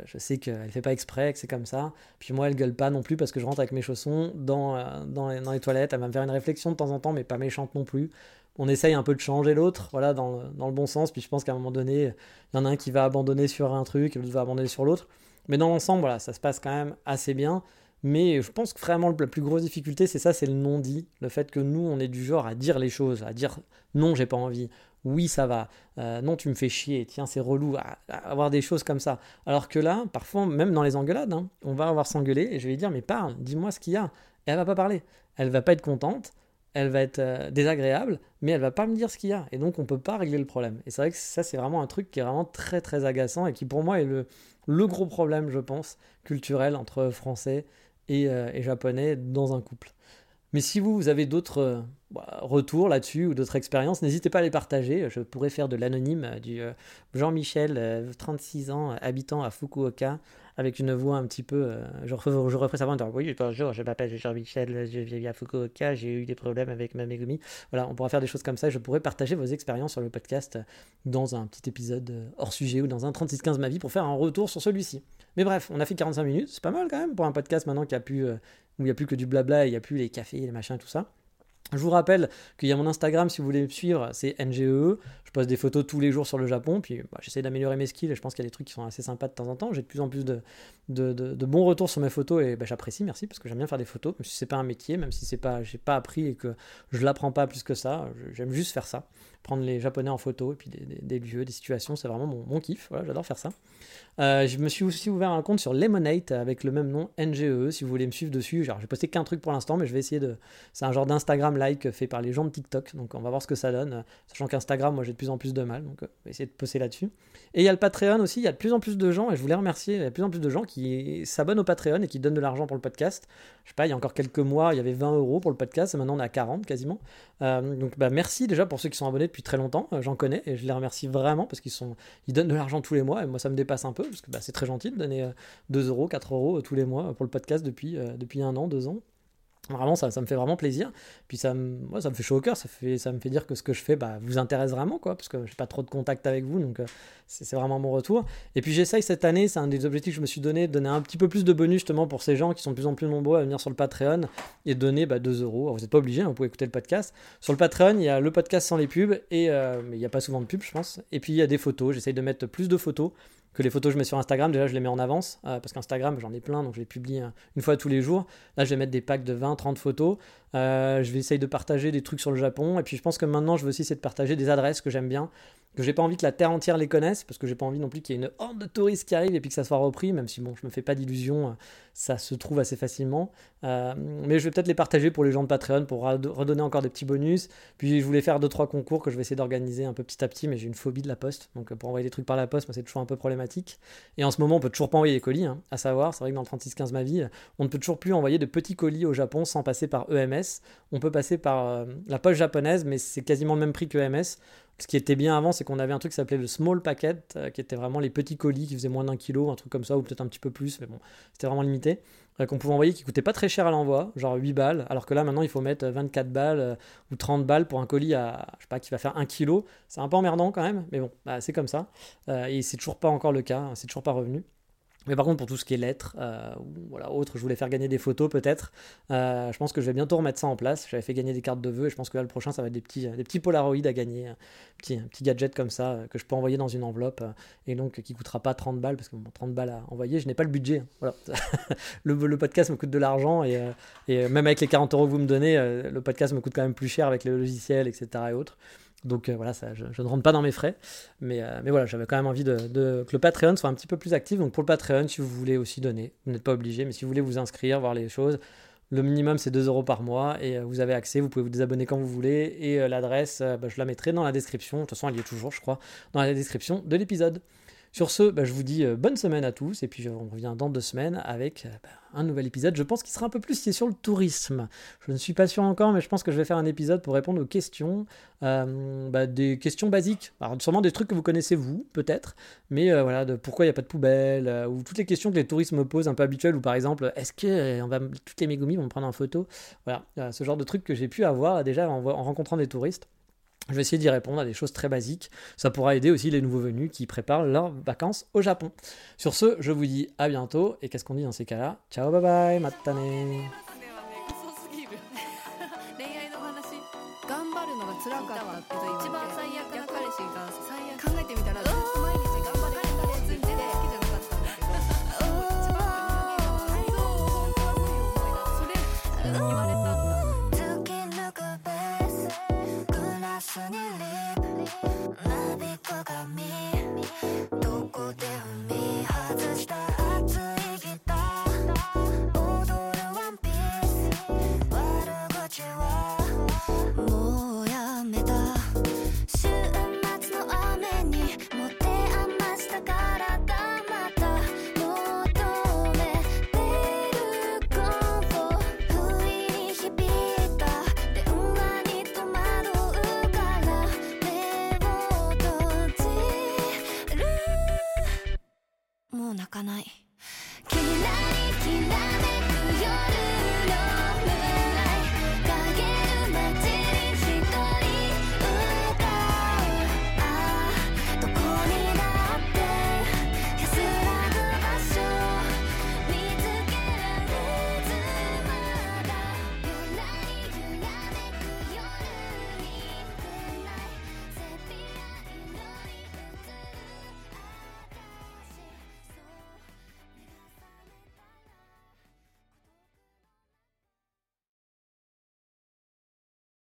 je, sais qu'elle fait pas exprès, que c'est comme ça. Puis moi, elle gueule pas non plus parce que je rentre avec mes chaussons dans, euh, dans, les, toilettes. Elle va me faire une réflexion de temps en temps, mais pas méchante non plus. On essaye un peu de changer l'autre, voilà, dans, dans, le bon sens. Puis je pense qu'à un moment donné, il y en a un qui va abandonner sur un truc l'autre va abandonner sur l'autre. Mais dans l'ensemble, voilà, ça se passe quand même assez bien. Mais je pense que vraiment la plus grosse difficulté, c'est ça, c'est le non-dit. Le fait que nous, on est du genre à dire les choses, à dire non, j'ai pas envie, oui, ça va, euh, non, tu me fais chier, tiens, c'est relou, à, avoir des choses comme ça. Alors que là, parfois, même dans les engueulades, hein, on va avoir s'engueuler et je vais lui dire, mais parle, dis-moi ce qu'il y a. Et elle va pas parler. Elle va pas être contente, elle va être euh, désagréable, mais elle va pas me dire ce qu'il y a. Et donc, on peut pas régler le problème. Et c'est vrai que ça, c'est vraiment un truc qui est vraiment très, très agaçant et qui, pour moi, est le, le gros problème, je pense, culturel entre Français euh, et, japonais dans un couple. Mais si vous, avez d'autres euh, bah, retours là-dessus ou d'autres expériences, n'hésitez pas à les partager. Je pourrais faire de l'anonyme euh, du Jean-Michel, 36 ans, habitant à Fukuoka, avec une voix un petit peu. je, referai voix en Oui, bonjour, je m'appelle Jean-Michel, je vis à Fukuoka, j'ai eu des problèmes avec ma Megumi. Voilà, on pourra faire des choses comme ça et je pourrais partager vos expériences sur le podcast dans un petit épisode hors sujet ou dans un 36-15 ma vie pour faire un retour sur celui-ci. Mais bref, on a fait 45 minutes, c'est pas mal quand même pour un podcast maintenant qui a plus, euh, où il n'y a plus que du blabla, il n'y a plus les cafés, les machins, tout ça. Je vous rappelle qu'il y a mon Instagram si vous voulez me suivre, c'est NGE. Je poste des photos tous les jours sur le Japon, puis bah, j'essaie d'améliorer mes skills et je pense qu'il y a des trucs qui sont assez sympas de temps en temps. J'ai de plus en plus de, de, bons retours sur mes photos et bah, j'apprécie, merci, parce que j'aime bien faire des photos, même si c'est pas un métier, même si c'est pas, j'ai pas appris et que je l'apprends pas plus que ça, j'aime juste faire ça. Prendre les Japonais en photo et puis des, lieux, des situations, c'est vraiment mon, kiff, voilà, j'adore faire ça. Euh, je me suis aussi ouvert un compte sur Lemonade avec le même nom NGE si vous voulez me suivre dessus. J'ai posté qu'un truc pour l'instant, mais je vais essayer de. C'est un genre d'Instagram like fait par les gens de TikTok, donc on va voir ce que ça donne. Sachant qu'Instagram, moi j'ai plus en plus de mal, donc euh, essayer de poster là-dessus. Et il y a le Patreon aussi, il y a de plus en plus de gens, et je voulais remercier, il y a de plus en plus de gens qui s'abonnent au Patreon et qui donnent de l'argent pour le podcast. Je sais pas, il y a encore quelques mois, il y avait 20 euros pour le podcast, et maintenant on est à 40 quasiment. Euh, donc bah, merci déjà pour ceux qui sont abonnés depuis très longtemps, Euh, j'en connais, et je les remercie vraiment parce qu'ils sont ils donnent de l'argent tous les mois et moi ça me dépasse un peu parce que bah, c'est très gentil de donner euh, 2 euros, 4 euros euh, tous les mois pour le podcast depuis, euh, depuis un an, deux ans. Vraiment, ça, ça me fait vraiment plaisir. Puis ça me, ça me fait chaud au cœur. Ça, fait, ça me fait dire que ce que je fais bah, vous intéresse vraiment, quoi, parce que j'ai pas trop de contact avec vous, donc euh, c'est c'est vraiment mon retour. Et puis j'essaye cette année, c'est un des objectifs que je me suis donné, de donner un petit peu plus de bonus justement pour ces gens qui sont de plus en plus nombreux à venir sur le Patreon et donner bah, 2 euros. Alors, vous n'êtes pas obligé, hein, vous pouvez écouter le podcast. Sur le Patreon, il y a le podcast sans les pubs, et, euh, mais il n'y a pas souvent de pubs, je pense. Et puis il y a des photos. J'essaye de mettre plus de photos que les photos je mets sur Instagram. Déjà, je les mets en avance, euh, parce qu'Instagram, j'en ai plein, donc je les publie euh, une fois tous les jours. Là, je vais mettre des packs de 20, 30 photos. Euh, je vais essayer de partager des trucs sur le Japon. Et puis, je pense que maintenant, je veux aussi essayer de partager des adresses que j'aime bien, que j'ai pas envie que la terre entière les connaisse, parce que j'ai pas envie non plus qu'il y ait une horde de touristes qui arrivent et puis que ça soit repris, même si bon, je me fais pas d'illusions, euh, ça se trouve assez facilement. Euh, mais je vais peut-être les partager pour les gens de Patreon pour redonner encore des petits bonus. Puis je voulais faire deux trois concours que je vais essayer d'organiser un peu petit à petit, mais j'ai une phobie de la poste, donc euh, pour envoyer des trucs par la poste, c'est toujours un peu problématique. Et en ce moment, on peut toujours pas envoyer des colis, hein, à savoir, c'est vrai que dans le 3615 ma vie, on ne peut toujours plus envoyer de petits colis au Japon sans passer par EMS. On peut passer par la poste japonaise, mais c'est quasiment le même prix que EMS. Ce qui était bien avant, c'est qu'on avait un truc qui s'appelait le small packet, euh, qui était vraiment les petits colis qui faisaient moins d'un kilo, un truc comme ça, ou peut-être un petit peu plus, mais bon, c'était vraiment limité. euh, qu'on pouvait envoyer qui coûtait pas très cher à l'envoi, genre 8 balles, alors que là maintenant il faut mettre 24 balles euh, ou 30 balles pour un colis à, je sais pas, qui va faire 1 kilo. C'est un peu emmerdant quand même, mais bon, bah, c'est comme ça. Et c'est toujours pas encore le cas, hein, c'est toujours pas revenu. Mais par contre, pour tout ce qui est lettres, euh, ou voilà, autre, je voulais faire gagner des photos peut-être. Euh, je pense que je vais bientôt remettre ça en place. J'avais fait gagner des cartes de vœux et je pense que là, le prochain, ça va être des petits, des petits Polaroids à gagner. Un petit, petit gadget comme ça euh, que je peux envoyer dans une enveloppe euh, et donc qui coûtera pas 30 balles parce que bon, 30 balles à envoyer, je n'ai pas le budget. hein. Le, podcast me coûte de l'argent et, et même avec les 40 euros que vous me donnez, le podcast me coûte quand même plus cher avec le logiciel, etc. et autres. Donc euh, voilà, ça, je, ne rentre pas dans mes frais. Mais, euh, voilà, j'avais quand même envie de, que le Patreon soit un petit peu plus actif. Donc pour le Patreon, si vous voulez aussi donner, vous n'êtes pas obligé, mais si vous voulez vous inscrire, voir les choses, le minimum c'est 2 euros par mois et euh, vous avez accès, vous pouvez vous désabonner quand vous voulez. Et l'adresse, bah, je la mettrai dans la description. De toute façon, elle y est toujours, je crois, dans la description de l'épisode. Sur ce, bah, je vous dis euh, bonne semaine à tous et puis on revient dans deux semaines avec euh, bah, un nouvel épisode. Je pense qu'il sera un peu plus sur le tourisme. Je ne suis pas sûr encore, mais je pense que je vais faire un épisode pour répondre aux questions, euh, bah, des questions basiques. Alors sûrement des trucs que vous connaissez vous, peut-être, mais euh, voilà, de pourquoi il n'y a pas de poubelle, euh, ou toutes les questions que les touristes me posent un peu habituelles, ou par exemple, est-ce que euh, toutes les Megumi vont me prendre en photo? Voilà, euh, ce genre de trucs que j'ai pu avoir déjà en rencontrant des touristes. Je vais essayer d'y répondre à des choses très basiques. Ça pourra aider aussi les nouveaux venus qui préparent leurs vacances au Japon. Sur ce, je vous dis à bientôt. Et qu'est-ce qu'on dit dans ces cas-là? Ciao, bye bye, matane ない。